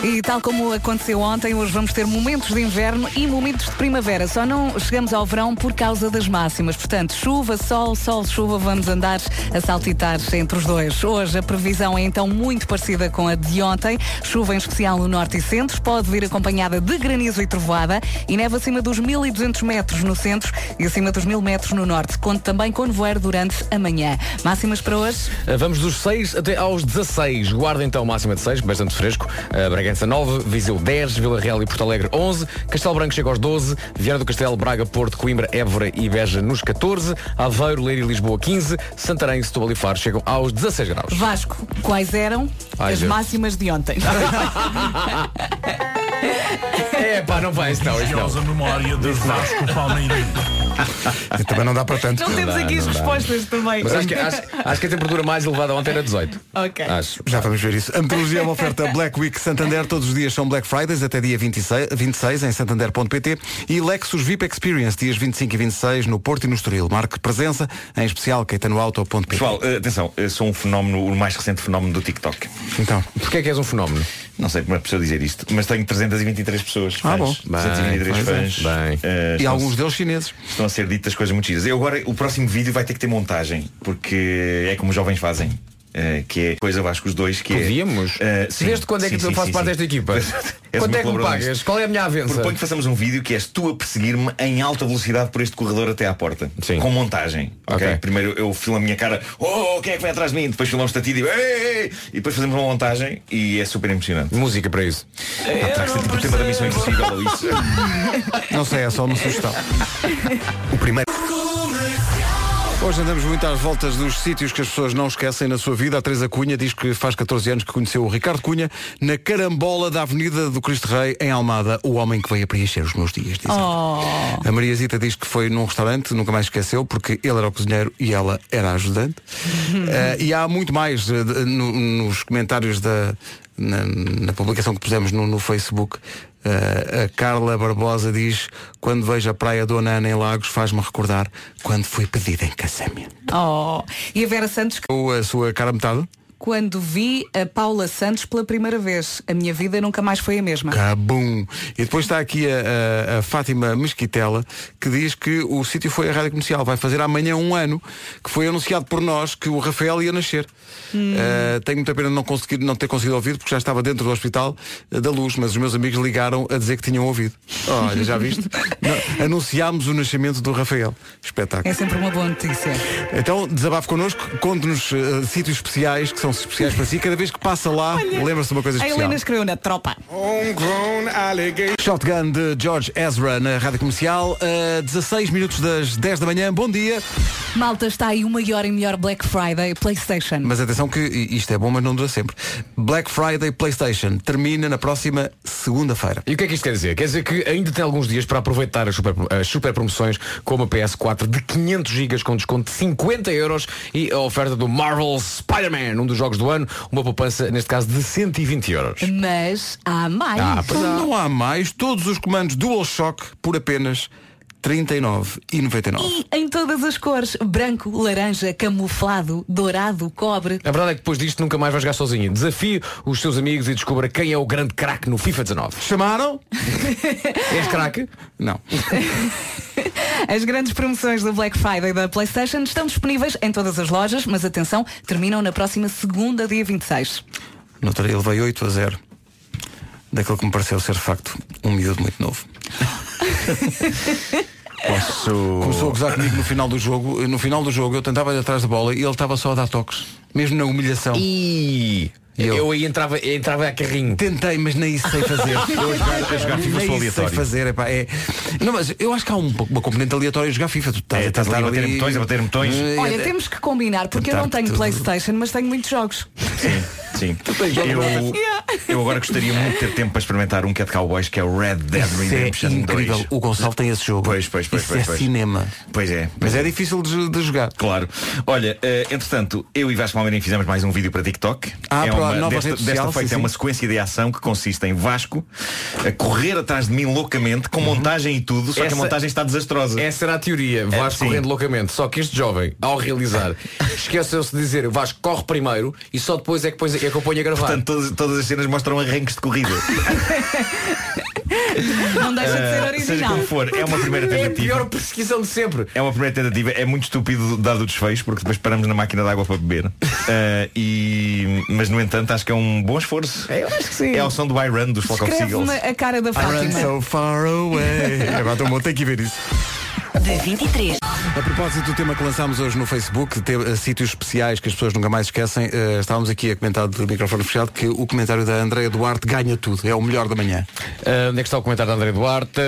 E tal como aconteceu ontem, hoje vamos ter momentos de inverno e momentos de primavera. Só não chegamos ao verão por causa das máximas. Portanto, chuva, sol, sol, chuva, vamos andar a saltitar entre os dois. Hoje a previsão é então muito parecida com a de ontem. Chuva em especial no norte e centro. Pode vir acompanhada de granizo e trovoada e neve acima dos 1200 metros no centro e acima dos 1000 metros no norte. Conto também com nevoeiro durante a manhã. Máximas para hoje? Vamos dos 6 até aos 16. Guarda então máxima de 6, bastante fresco. Uh, Bragança 9, Viseu 10, Vila Real e Porto Alegre 11, Castelo Branco chega aos 12, Vieira do Castelo, Braga, Porto, Coimbra, Évora e Beja nos 14, Aveiro, Leira e Lisboa 15, Santarém, Setúbal e Faro chegam aos 16 graus. Vasco, quais eram Ai, as Deus. máximas de ontem? É pá, não vai, não, isso não. Memória de Vasco Palmeirinho. Também não dá para tanto. Não temos dá, aqui as dá. respostas também. Mas acho que, acho, acho que a temperatura mais elevada ontem era 18. Ok. Acho. Já vamos ver isso. A meteorologia é uma oferta Black Week Santander. Todos os dias são Black Fridays até dia 26, 26 em santander.pt e Lexus VIP Experience dias 25 e 26 no Porto e no Estoril. Marque presença, em especial caetanoauto.pt. Pessoal, eh, atenção, eu sou um fenómeno, o mais recente fenómeno do TikTok. Então. Porquê é que és um fenómeno? Não sei como é pessoa dizer isto, mas tenho 323 pessoas. Ah, fãs. bom. 323 Bem, fãs. bem. Eh, E alguns deles chineses. Estão a ser ditas coisas muito giras. Eu agora, o próximo vídeo vai ter que ter montagem, porque é como os jovens fazem. Eh, que é coisa Vasco os dois que Podíamos? é. eh, sim, Desde quando é que sim, tu sim, fazes sim, parte sim. desta equipa? Quanto o é que me pagas? Qual é a minha avença? Proponho que façamos um vídeo que és tu a perseguir-me em alta velocidade por este corredor até à porta. Sim. Com montagem. Ok? Ok. Primeiro eu filo a minha cara, oh, quem é que vai atrás de mim? Depois filamos-te a ti e digo, ei, ei, ei! E depois fazemos uma montagem e é super emocionante. Música para isso. Ah, ser tipo o tema da missão impossível ou isso. Não sei, é só uma sugestão. O primeiro. Hoje andamos muito às voltas dos sítios que as pessoas não esquecem na sua vida. A Teresa Cunha diz que faz 14 anos que conheceu o Ricardo Cunha na carambola da Avenida do Cristo Rei, em Almada. O homem que veio a preencher os meus dias. diz. Oh. A Maria Zita diz que foi num restaurante, nunca mais esqueceu, porque ele era o cozinheiro e ela era a ajudante. Eh, e há muito mais de- no- nos comentários da, na, na publicação que pusemos no, no Facebook. Eh, a Carla Barbosa diz quando vejo a praia Dona Ana em Lagos faz-me recordar quando fui pedida em casamento. Oh. E a Vera Santos, Ou a sua cara metade? Quando vi a Paula Santos pela primeira vez, a minha vida nunca mais foi a mesma. Cabum! E depois está aqui a, a- a Fátima Mesquitela que diz que o sítio foi a Rádio Comercial. Vai fazer amanhã um ano que foi anunciado por nós que o Rafael ia nascer. Uh, tenho muita pena de não, conseguir, não ter conseguido ouvir porque já estava dentro do hospital uh, da luz, mas os meus amigos ligaram a dizer que tinham ouvido. Olha, já viste? Não, anunciámos o nascimento do Rafael. Espetáculo. É sempre uma boa notícia. Então, desabafe connosco, conte-nos uh, sítios especiais que são especiais para si. Cada vez que passa lá, lembra-se de uma coisa A especial. Helena escreveu na tropa. Shotgun de George Ezra na Rádio Comercial, a 16 minutos das 10 da manhã. Bom dia. Malta, está aí o maior e melhor Black Friday PlayStation. Mas atenção que isto é bom, mas não dura sempre. Black Friday PlayStation termina na próxima segunda-feira. E o que é que isto quer dizer? Quer dizer que ainda tem alguns dias para aproveitar as super, as super promoções como a PS4 de 500 GB com desconto de 50 euros e a oferta do Marvel Spider-Man, um dos jogos do ano, uma poupança, neste caso, de 120 euros. Mas há mais. Ah, pois Então não há mais todos os comandos DualShock por apenas 39,99. E em todas as cores, branco, laranja, camuflado, dourado, cobre. A verdade é que depois disto nunca mais vais jogar sozinho. Desafie os seus amigos e descubra quem é o grande craque no FIFA 19. Chamaram? És craque? Não. As grandes promoções do Black Friday da PlayStation estão disponíveis em todas as lojas, mas atenção, terminam na próxima segunda, dia 26. No outro dia ele veio 8 a 0. Daquele que me pareceu ser de facto um miúdo muito novo. Posso. Começou a gozar comigo no final do jogo. No final do jogo eu tentava ir atrás da bola e ele estava só a dar toques. Mesmo na humilhação. E eu, eu aí entrava, entrava a carrinho. Tentei, mas nem isso sei fazer. Eu a jogar, a jogar FIFA nem isso sei fazer. epá, é... Não, mas eu acho que há um- uma componente aleatória a jogar FIFA. Tu estás É, a estás ali a bater em botões, a bater botões. Eh, Olha, é- temos que combinar, porque eu não tenho tudo. PlayStation, mas tenho muitos jogos. Sim, sim. Eu, eu agora gostaria muito de ter tempo para experimentar um que é de Cowboys, que é o Red Dead Isso é Redemption incrível. 2. O Gonçalo tem esse jogo. Pois, pois, pois, Isso pois, é pois. cinema. Pois é. Mas é difícil de, de jogar. Claro. Olha, eh, entretanto, eu e Vasco Palmeirinho fizemos mais um vídeo para TikTok. Ah, é a uma, nova desta, social, feita sim, é uma sequência de ação que consiste em Vasco a correr atrás de mim loucamente, com montagem e tudo, só que Essa- a montagem está desastrosa. Essa era a teoria, Vasco sim. correndo loucamente. Só que este jovem, ao realizar, esqueceu-se de dizer Vasco corre primeiro e só depois é que, depois, é que eu ponho a gravar. Portanto, todas, todas as cenas mostram arranques de corrida. Não deixa de ser Eh, seja original. como for, é uma primeira É a tentativa. pior perseguição de sempre. É uma primeira tentativa, é muito estúpido dado o desfecho, porque depois paramos na máquina de água para beber. Eh, e... Mas no entanto acho que é um bom esforço. Eu acho que sim. É ao som do I Run dos Flock of Seagulls. a cara da I run Fátima. so far away. É, pá, então, tem que ver isso. De 23. A propósito do tema que lançámos hoje no Facebook, te- eh, sítios especiais que as pessoas nunca mais esquecem, eh, estávamos aqui a comentar de microfone fechado que o comentário da Andréia Duarte ganha tudo, é o melhor da manhã. Ah, onde é que está o comentário da André Duarte?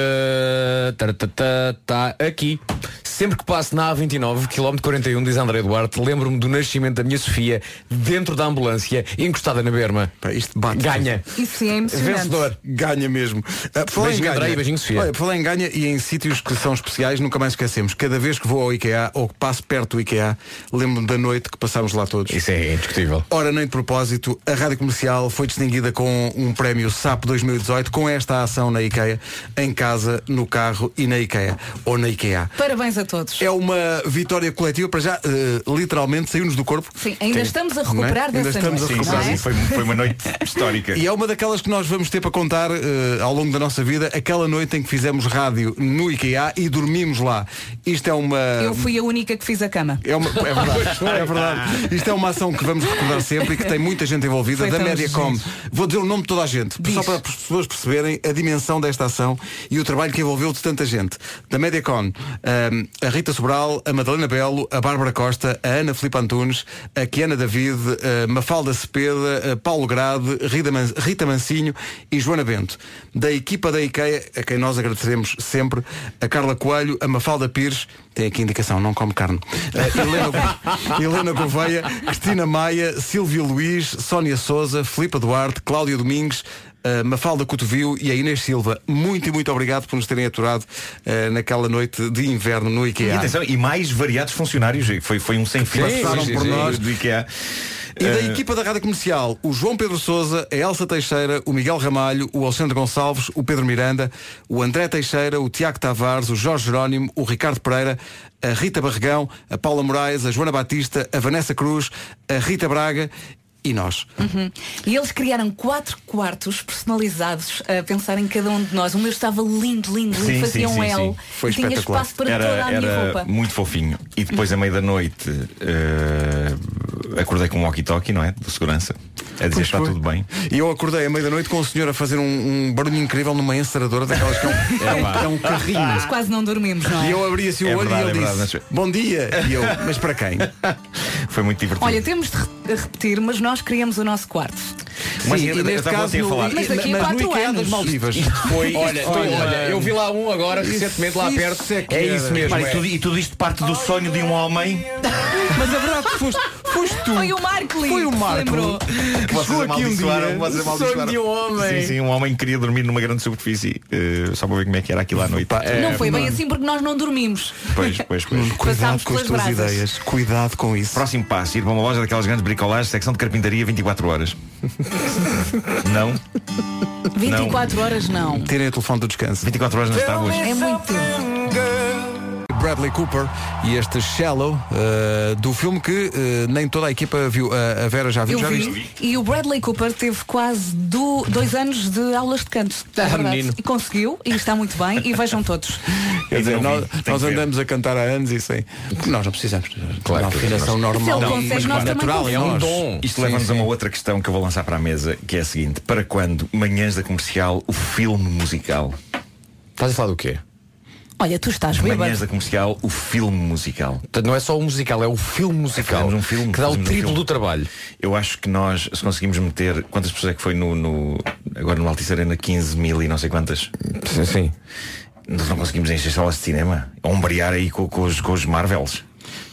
Está aqui. Sempre que passo na A29, km 41, diz André Duarte, lembro-me do nascimento da minha Sofia dentro da ambulância, encostada na berma. isto bate. Ganha. Isso é emocionante. Vencedor. Ganha mesmo. Ah, por falar em ganha, André, e beijinho, Sofia. Olha, por falar em ganha e em sítios que são especiais, nunca mais esquecemos. Cada vez que vou ao IKEA ou que passo perto do IKEA, lembro-me da noite que passámos lá todos. Isso é indiscutível. Ora, nem de propósito, a Rádio Comercial foi distinguida com um prémio SAP 2018 com esta ação na IKEA, em casa, no carro e na IKEA. Ou na IKEA. Parabéns a todos. É uma vitória coletiva para já, eh, literalmente, saiu-nos do corpo. Sim, ainda estamos a recuperar é? dessa Ainda estamos a noite. recuperar. não é? Sim, foi, foi uma noite histórica. E é uma daquelas que nós vamos ter para contar eh, ao longo da nossa vida, aquela noite em que fizemos rádio no IKEA e dormimos lá. Isto é uma. Eu fui a única que fiz a cama. É, uma, é verdade, é verdade. Isto é uma ação que vamos recordar sempre e que tem muita gente envolvida, Foi da Mediacom. giro. Vou dizer o nome de toda a gente, só para as pessoas perceberem a dimensão desta ação e o trabalho que envolveu de tanta gente. Da Mediacom, ahm, a Rita Sobral, a Madalena Belo, a Bárbara Costa, a Ana Filipe Antunes, a Kiana David, a Mafalda Cepeda, a Paulo Grade, Rita, Man- Rita Mancinho e Joana Bento. Da equipa da IKEA, a quem nós agradeceremos sempre, a Carla Coelho, a Mafalda Pires, tem aqui indicação, não come carne. A Helena, Helena Gouveia, Cristina Maia, Silvia Luís, Sónia Souza, Filipa Duarte, Cláudia Domingues, a Mafalda Cotovio e a Inês Silva. Muito e muito obrigado por nos terem aturado eh, naquela noite de inverno no E IKEA. atenção, e mais variados funcionários. Foi, foi um sem fim Passaram por nós. do IKEA. E da Eh, equipa da Rádio Comercial, o João Pedro Souza, a Elsa Teixeira, o Miguel Ramalho, o Alexandre Gonçalves, o Pedro Miranda, o André Teixeira, o Tiago Tavares, o Jorge Jerónimo, o Ricardo Pereira, a Rita Barregão, a Paula Moraes, a Joana Batista, a Vanessa Cruz, a Rita Braga e nós. Uhum. E eles criaram quatro quartos personalizados a pensar em cada um de nós. O meu estava lindo, lindo, lindo. Sim, Fazia sim, um L. sim. Foi tinha espetacular. espaço para era, toda a minha roupa. muito fofinho. E depois, à meia da noite, eh, acordei com um walkie-talkie, não é? Do segurança. A dizer Pois está foi. tudo bem. E eu acordei à meia-noite com o senhor a fazer um, um barulho incrível numa enceradora daquelas que é um, é um, é um carrinho. Mas quase não dormimos, não é? E eu abri assim o É olho verdade, e ele é verdade, disse, mas- bom dia. E eu, mas para quem? Foi muito divertido. Olha, temos de re- repetir, mas nós criamos o nosso quarto. Mas Sim, e eu neste caso, no- falar. Mas daqui a mas no IKEA anos. das Maldivas. Foi, Olha, olha, olha, eu vi lá um agora recentemente lá isso perto. é que É isso mesmo. E, é. tudo, e tudo isto parte do sonho de um homem Mas a verdade que foste, foste tu. Foi o Marco Foi o Marco. lembrou. que Vocês chegou aqui um amaldiçoaram, dia. vocês Sonho de um homem. Sim, sim, um homem que queria dormir numa grande superfície eh, Só para ver como é que era aquilo à noite não foi bem assim porque nós não dormimos. Pois, pois, pois cuidado Passámos com as tuas brasas. ideias. Cuidado com isso. Próximo passo, ir para uma loja daquelas grandes bricolagens Secção de carpintaria 24 horas Não? 24 horas não. Terem o telefone do descanso. 24 horas nas tábuas É muito tempo. Bradley Cooper e este Shallow uh, do filme que uh, nem toda a equipa viu. A, a Vera já viu, Eu já vi. viste? E o Bradley Cooper teve quase do- dois anos de aulas de canto. É Ah, menino. E conseguiu, e está muito bem, e vejam todos. Quer dizer, não nós, nós andamos a cantar há anos e sem. Nós não precisamos. Claro uma afinação normal. E- consegue, mas nós também natural É um dom. Isto leva-nos a uma outra questão que eu vou lançar para a mesa Que é a seguinte Para quando manhãs da comercial O filme musical Estás a falar do quê? Olha, tu estás Manhãs bêbado. da comercial O filme musical Portanto, não é só o musical, é o filme musical. Fazemos um filme, que dá o um triplo filme. do trabalho. Eu acho que nós, se conseguimos meter Quantas pessoas é que foi no, no Agora no Altice Arena 15 mil e não sei quantas Sim, sim. Nós não conseguimos encher salas de cinema Ombrear aí com, com os, com os Marvels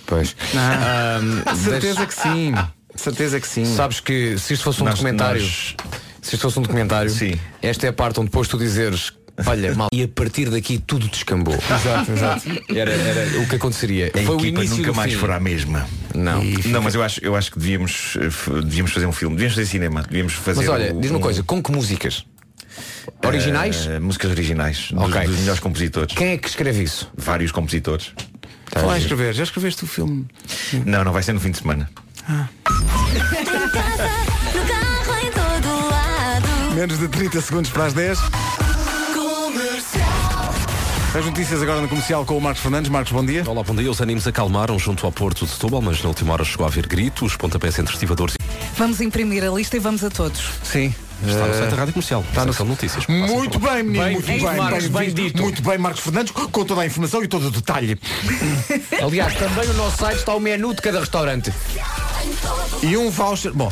Pois. Ah, certeza que sim. Certeza que sim. Sabes que se isto fosse um Nós- documentário, nós- se isto fosse um documentário, Sim. esta é a parte onde depois tu dizeres, olha, mal, e a partir daqui tudo descambou. Exato, exato. Era, era o que aconteceria. A Foi o equipa início nunca do mais fim. for a mesma Não. Não, mas eu acho, eu acho que devíamos, eh, f- devíamos fazer um filme Devíamos fazer cinema Devíamos fazer Mas olha, o- diz-me uma um- coisa, com que músicas? Originais? eh, músicas originais dos, Ok. dos melhores compositores Quem é que escreve isso? Vários compositores Falar a escrever. Já escreveste o filme? Não, não vai ser no fim de semana Menos de 30 segundos para as 10. As notícias agora no comercial com o Marcos Fernandes. Marcos, bom dia. Olá, bom dia. Os ânimos acalmaram junto ao Porto de Setúbal, mas na última hora chegou a haver gritos, pontapés entre estivadores. Vamos imprimir a lista e vamos a todos. Sim. Está no Eh, site da Rádio Comercial. Está no- de notícias. Muito bem, menino, Bem muito bem. Marcos, Bem bem dito. Muito bem, Marcos Fernandes, com toda a informação e todo o detalhe. Aliás, também no nosso site está o menu de cada restaurante. E um voucher. Bom,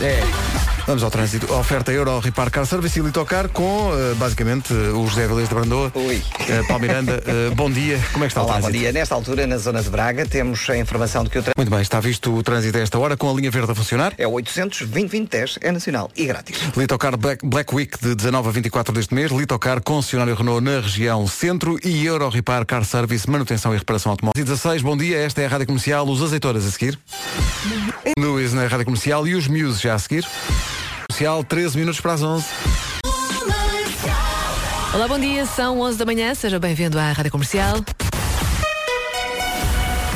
vamos ao trânsito. A oferta Euro Repar Car Service e Litocar com, eh, basicamente, eh, o José Velez de Brandoa. Oi. Uh, Paulo Miranda, eh, bom dia. Como é que está Olá, o bom trânsito? dia. Nesta altura, na zona de Braga, temos a informação de que o trânsito Muito bem, está visto o trânsito a esta hora com a linha verde a funcionar. é o 800 2010 é nacional e grátis. Litocar Black, Black Week de 19 a 24 deste mês. Litocar, concessionário Renault na região centro e Euro Repar Car Service, manutenção e reparação automóvel. 16, bom dia. Esta é a Rádio Comercial. Os azeitoras a seguir. Luís na Rádio Comercial e os Muse já a seguir. Comercial, 13 minutos para as 11. Olá, bom dia. São 11 da manhã. Seja bem-vindo à Rádio Comercial.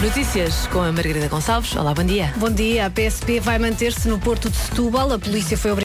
Notícias com a Margarida Gonçalves. Olá, bom dia. Bom dia. A PSP vai manter-se no Porto de Setúbal. A polícia foi obrigada